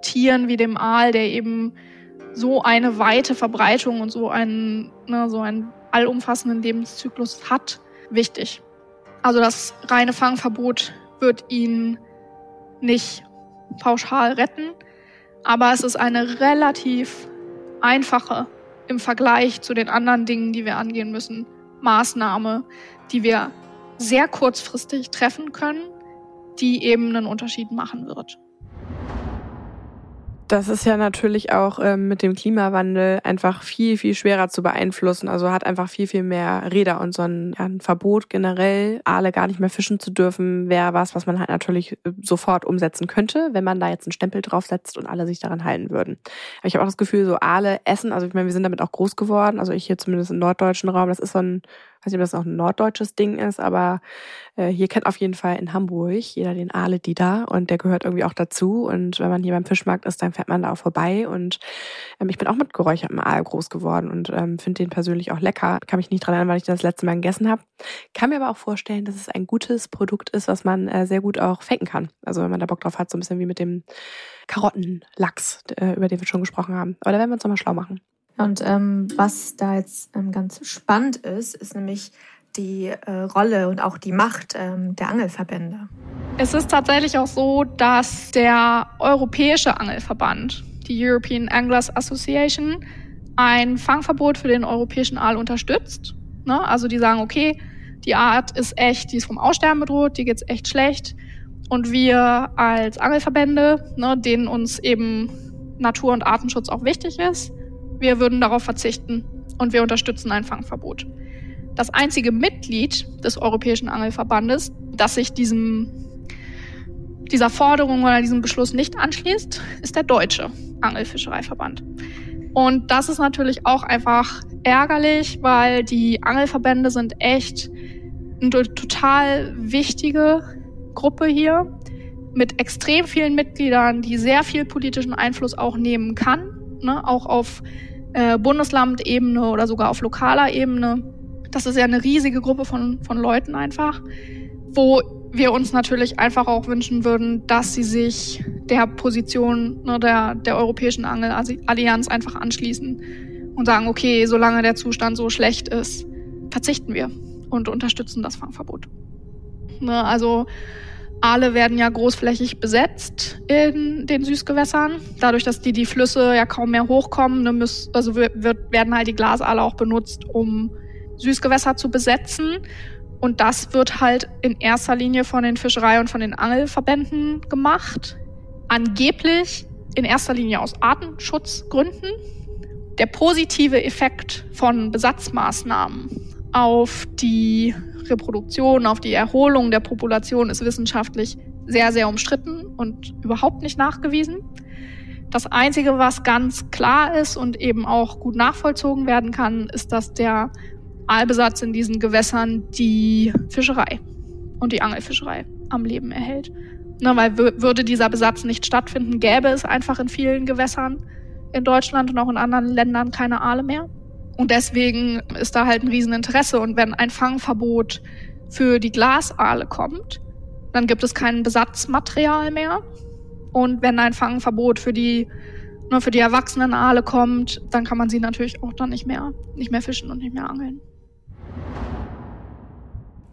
Tieren wie dem Aal, der eben so eine weite Verbreitung und so einen, ne, so einen allumfassenden Lebenszyklus hat, wichtig. Also das reine Fangverbot wird ihn nicht pauschal retten, aber es ist eine relativ einfache im Vergleich zu den anderen Dingen, die wir angehen müssen, Maßnahme, die wir sehr kurzfristig treffen können, die eben einen Unterschied machen wird. Das ist ja natürlich auch ähm, mit dem Klimawandel einfach viel, viel schwerer zu beeinflussen. Also hat einfach viel, viel mehr Räder und so ein, ja, ein Verbot generell, Aale gar nicht mehr fischen zu dürfen, wäre was, was man halt natürlich äh, sofort umsetzen könnte, wenn man da jetzt einen Stempel draufsetzt und alle sich daran halten würden. Aber ich habe auch das Gefühl, so Aale essen, also ich meine, wir sind damit auch groß geworden, also ich hier zumindest im norddeutschen Raum, das ist so ein weiß nicht, ob das auch ein norddeutsches Ding ist, aber äh, hier kennt auf jeden Fall in Hamburg jeder den Aale Dida und der gehört irgendwie auch dazu. Und wenn man hier beim Fischmarkt ist, dann fährt man da auch vorbei. Und ähm, ich bin auch mit geräuchertem Aal groß geworden und ähm, finde den persönlich auch lecker. Kann mich nicht dran erinnern, weil ich das letzte Mal gegessen habe. Kann mir aber auch vorstellen, dass es ein gutes Produkt ist, was man äh, sehr gut auch faken kann. Also wenn man da Bock drauf hat, so ein bisschen wie mit dem Karottenlachs, äh, über den wir schon gesprochen haben. Aber da werden wir uns nochmal schlau machen. Und ähm, was da jetzt ähm, ganz spannend ist, ist nämlich die äh, Rolle und auch die Macht ähm, der Angelverbände. Es ist tatsächlich auch so, dass der Europäische Angelverband, die European Anglers Association, ein Fangverbot für den europäischen Aal unterstützt. Ne? Also die sagen, okay, die Art ist echt, die ist vom Aussterben bedroht, die geht's echt schlecht. Und wir als Angelverbände, ne, denen uns eben Natur- und Artenschutz auch wichtig ist, wir würden darauf verzichten und wir unterstützen ein Fangverbot. Das einzige Mitglied des Europäischen Angelverbandes, das sich diesem, dieser Forderung oder diesem Beschluss nicht anschließt, ist der Deutsche Angelfischereiverband. Und das ist natürlich auch einfach ärgerlich, weil die Angelverbände sind echt eine total wichtige Gruppe hier mit extrem vielen Mitgliedern, die sehr viel politischen Einfluss auch nehmen kann ne, auch auf äh, Bundeslandebene oder sogar auf lokaler Ebene. Das ist ja eine riesige Gruppe von, von Leuten einfach, wo wir uns natürlich einfach auch wünschen würden, dass sie sich der Position ne, der, der Europäischen Angelallianz einfach anschließen und sagen, okay, solange der Zustand so schlecht ist, verzichten wir und unterstützen das Fangverbot. Ne, also Aale werden ja großflächig besetzt in den Süßgewässern. Dadurch, dass die die Flüsse ja kaum mehr hochkommen, ne, müssen, also wird, werden halt die Glasaale auch benutzt, um Süßgewässer zu besetzen. Und das wird halt in erster Linie von den Fischerei- und von den Angelverbänden gemacht. Angeblich in erster Linie aus Artenschutzgründen. Der positive Effekt von Besatzmaßnahmen auf die Reproduktion, auf die Erholung der Population ist wissenschaftlich sehr, sehr umstritten und überhaupt nicht nachgewiesen. Das Einzige, was ganz klar ist und eben auch gut nachvollzogen werden kann, ist, dass der Aalbesatz in diesen Gewässern die Fischerei und die Angelfischerei am Leben erhält. Na, weil würde dieser Besatz nicht stattfinden, gäbe es einfach in vielen Gewässern in Deutschland und auch in anderen Ländern keine Aale mehr. Und deswegen ist da halt ein Rieseninteresse. Und wenn ein Fangverbot für die Glasaale kommt, dann gibt es kein Besatzmaterial mehr. Und wenn ein Fangverbot für die, nur für die erwachsenen Aale kommt, dann kann man sie natürlich auch dann nicht mehr, nicht mehr fischen und nicht mehr angeln.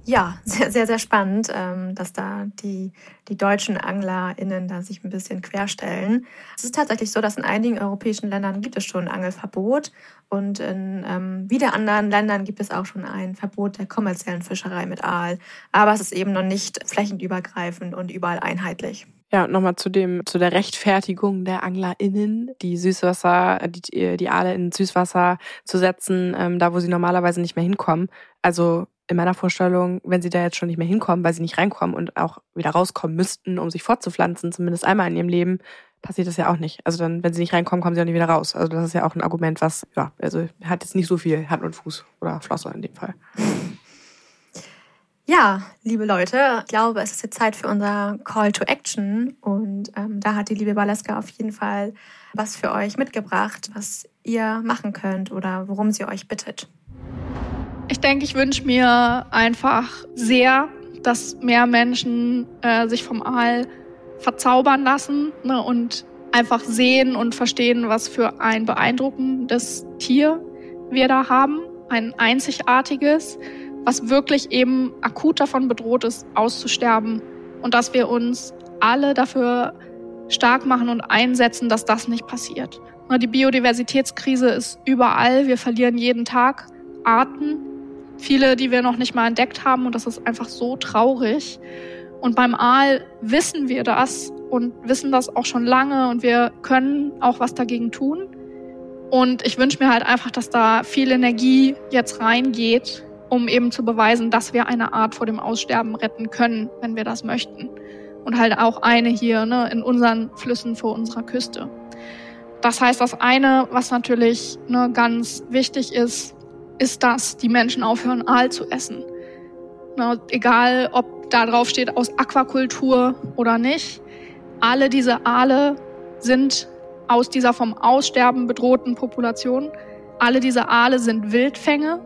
Ja, sehr, sehr, sehr spannend, ähm, dass da die, die deutschen AnglerInnen da sich ein bisschen querstellen. Es ist tatsächlich so, dass in einigen europäischen Ländern gibt es schon ein Angelverbot und in ähm, wieder anderen Ländern gibt es auch schon ein Verbot der kommerziellen Fischerei mit Aal. Aber es ist eben noch nicht flächenübergreifend und überall einheitlich. Ja, nochmal zu dem, zu der Rechtfertigung der AnglerInnen, die Süßwasser, die, die Aale in Süßwasser zu setzen, ähm, da wo sie normalerweise nicht mehr hinkommen. Also in meiner Vorstellung, wenn sie da jetzt schon nicht mehr hinkommen, weil sie nicht reinkommen und auch wieder rauskommen müssten, um sich fortzupflanzen, zumindest einmal in ihrem Leben, passiert das ja auch nicht. Also dann, wenn sie nicht reinkommen, kommen sie auch nicht wieder raus. Also das ist ja auch ein Argument, was, ja, also hat jetzt nicht so viel Hand und Fuß oder Flosse in dem Fall. Ja, liebe Leute, ich glaube, es ist jetzt Zeit für unser Call to Action. Und ähm, da hat die liebe Valeska auf jeden Fall was für euch mitgebracht, was ihr machen könnt oder worum sie euch bittet. Ich denke, ich wünsche mir einfach sehr, dass mehr Menschen äh, sich vom Aal verzaubern lassen ne, und einfach sehen und verstehen, was für ein beeindruckendes Tier wir da haben. Ein einzigartiges, was wirklich eben akut davon bedroht ist, auszusterben. Und dass wir uns alle dafür stark machen und einsetzen, dass das nicht passiert. Ne, die Biodiversitätskrise ist überall. Wir verlieren jeden Tag Arten. Viele, die wir noch nicht mal entdeckt haben. Und das ist einfach so traurig. Und beim Aal wissen wir das und wissen das auch schon lange und wir können auch was dagegen tun. Und ich wünsche mir halt einfach, dass da viel Energie jetzt reingeht, um eben zu beweisen, dass wir eine Art vor dem Aussterben retten können, wenn wir das möchten. Und halt auch eine hier ne, in unseren Flüssen vor unserer Küste. Das heißt, das eine, was natürlich ne, ganz wichtig ist, ist, dass die Menschen aufhören, Aal zu essen. Ne, egal, ob da drauf steht aus Aquakultur oder nicht. Alle diese Aale sind aus dieser vom Aussterben bedrohten Population. Alle diese Aale sind Wildfänge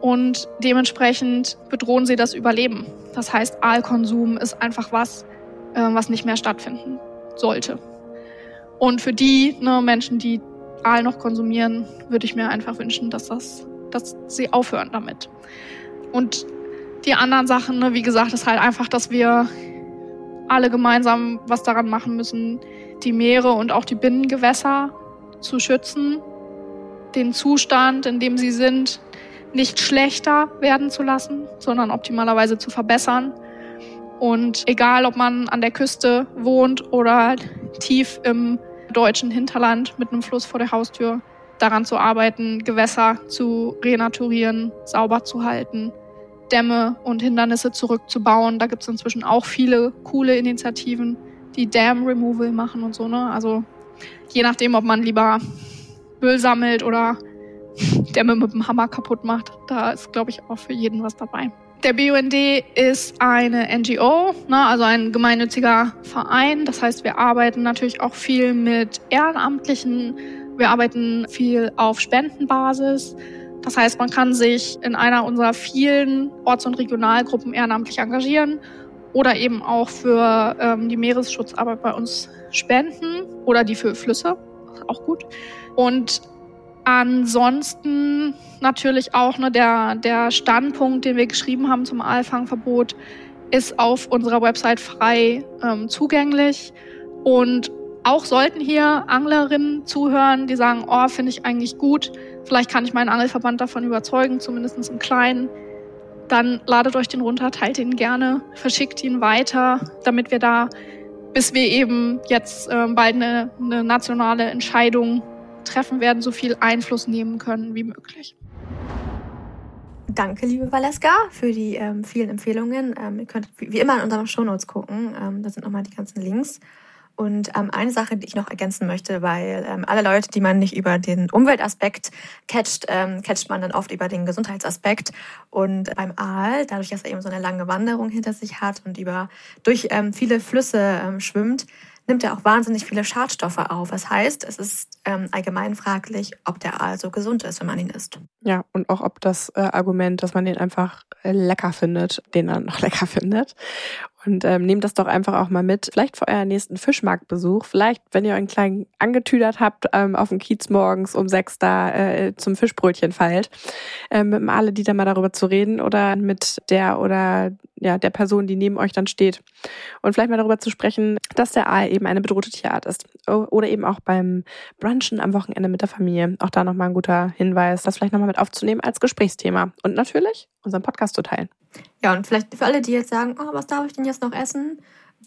und dementsprechend bedrohen sie das Überleben. Das heißt, Aalkonsum ist einfach was, äh, was nicht mehr stattfinden sollte. Und für die ne, Menschen, die Aal noch konsumieren, würde ich mir einfach wünschen, dass, das, dass sie aufhören damit. Und die anderen Sachen, ne, wie gesagt, ist halt einfach, dass wir alle gemeinsam was daran machen müssen, die Meere und auch die Binnengewässer zu schützen, den Zustand, in dem sie sind, nicht schlechter werden zu lassen, sondern optimalerweise zu verbessern. Und egal, ob man an der Küste wohnt oder tief im deutschen Hinterland mit einem Fluss vor der Haustür, daran zu arbeiten, Gewässer zu renaturieren, sauber zu halten Dämme und Hindernisse zurückzubauen. Da gibt es inzwischen auch viele coole Initiativen, die Dam Removal machen und so. Ne? Also je nachdem, ob man lieber Müll sammelt oder Dämme mit dem Hammer kaputt macht, da ist, glaube ich, auch für jeden was dabei. Der BUND ist eine NGO, ne, also ein gemeinnütziger Verein. Das heißt, wir arbeiten natürlich auch viel mit Ehrenamtlichen. Wir arbeiten viel auf Spendenbasis. Das heißt, man kann sich in einer unserer vielen Orts- und Regionalgruppen ehrenamtlich engagieren oder eben auch für ähm, die Meeresschutzarbeit bei uns spenden oder die für Flüsse. Auch gut. Und ansonsten natürlich auch ne, der, der Standpunkt, den wir geschrieben haben zum Aalfangverbot, ist auf unserer Website frei ähm, zugänglich. Und auch sollten hier Anglerinnen zuhören, die sagen, oh, finde ich eigentlich gut, vielleicht kann ich meinen Angelverband davon überzeugen, zumindest im Kleinen. Dann ladet euch den runter, teilt ihn gerne, verschickt ihn weiter, damit wir da, bis wir eben jetzt äh, bald eine, eine nationale Entscheidung treffen werden, so viel Einfluss nehmen können wie möglich. Danke, liebe Valeska, für die ähm, vielen Empfehlungen. Ähm, ihr könnt wie immer in unseren Shownotes gucken. Ähm, da sind nochmal die ganzen Links. Und ähm, eine Sache, die ich noch ergänzen möchte, weil ähm, alle Leute, die man nicht über den Umweltaspekt catcht, ähm, catcht man dann oft über den Gesundheitsaspekt. Und beim Aal, dadurch, dass er eben so eine lange Wanderung hinter sich hat und über durch ähm, viele Flüsse ähm, schwimmt, nimmt er auch wahnsinnig viele Schadstoffe auf. Das heißt, es ist ähm, allgemein fraglich, ob der Aal so gesund ist, wenn man ihn isst. Ja, und auch ob das äh, Argument, dass man den einfach äh, lecker findet, den er noch lecker findet. Und ähm, nehmt das doch einfach auch mal mit. Vielleicht für euren nächsten Fischmarktbesuch. Vielleicht, wenn ihr euren kleinen angetüdert habt, ähm, auf dem Kiez morgens um sechs da äh, zum Fischbrötchen feilt. Ähm, mit alle, die da mal darüber zu reden oder mit der oder ja, der Person, die neben euch dann steht. Und vielleicht mal darüber zu sprechen, dass der Aal eben eine bedrohte Tierart ist. Oder eben auch beim Brunchen am Wochenende mit der Familie. Auch da nochmal ein guter Hinweis, das vielleicht nochmal mit aufzunehmen als Gesprächsthema. Und natürlich unseren Podcast zu teilen. Ja, und vielleicht für alle, die jetzt sagen, oh, was darf ich denn jetzt noch essen?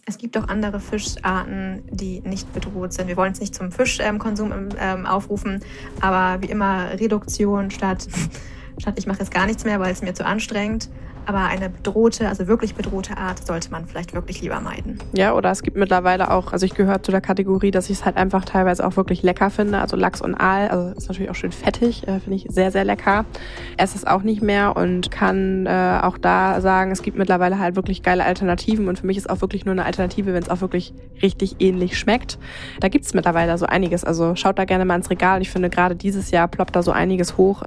Es gibt auch andere Fischarten, die nicht bedroht sind. Wir wollen es nicht zum Fischkonsum ähm, aufrufen, aber wie immer Reduktion statt statt ich mache jetzt gar nichts mehr, weil es mir zu anstrengend. Aber eine bedrohte, also wirklich bedrohte Art sollte man vielleicht wirklich lieber meiden. Ja, oder es gibt mittlerweile auch, also ich gehöre zu der Kategorie, dass ich es halt einfach teilweise auch wirklich lecker finde. Also Lachs und Aal, also ist natürlich auch schön fettig, äh, finde ich sehr, sehr lecker. Esse es auch nicht mehr und kann äh, auch da sagen, es gibt mittlerweile halt wirklich geile Alternativen und für mich ist auch wirklich nur eine Alternative, wenn es auch wirklich richtig ähnlich schmeckt. Da gibt es mittlerweile so einiges. Also schaut da gerne mal ins Regal. Ich finde gerade dieses Jahr ploppt da so einiges hoch,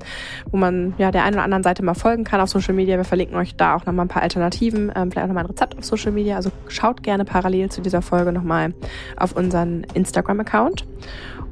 wo man ja der einen oder anderen Seite mal folgen kann auf Social Media. Wir verlinken euch da auch nochmal ein paar Alternativen, ähm, vielleicht auch nochmal ein Rezept auf Social Media. Also schaut gerne parallel zu dieser Folge nochmal auf unseren Instagram-Account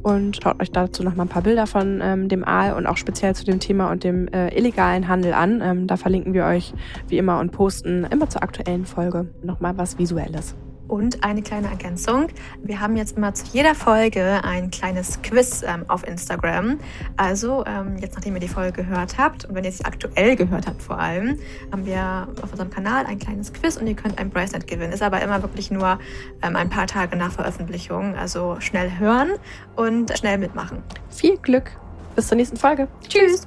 und schaut euch dazu nochmal ein paar Bilder von ähm, dem Aal und auch speziell zu dem Thema und dem äh, illegalen Handel an. Ähm, da verlinken wir euch wie immer und posten immer zur aktuellen Folge nochmal was Visuelles. Und eine kleine Ergänzung. Wir haben jetzt immer zu jeder Folge ein kleines Quiz ähm, auf Instagram. Also ähm, jetzt, nachdem ihr die Folge gehört habt und wenn ihr es aktuell gehört habt vor allem, haben wir auf unserem Kanal ein kleines Quiz und ihr könnt ein Bracelet gewinnen. Ist aber immer wirklich nur ähm, ein paar Tage nach Veröffentlichung. Also schnell hören und schnell mitmachen. Viel Glück. Bis zur nächsten Folge. Tschüss.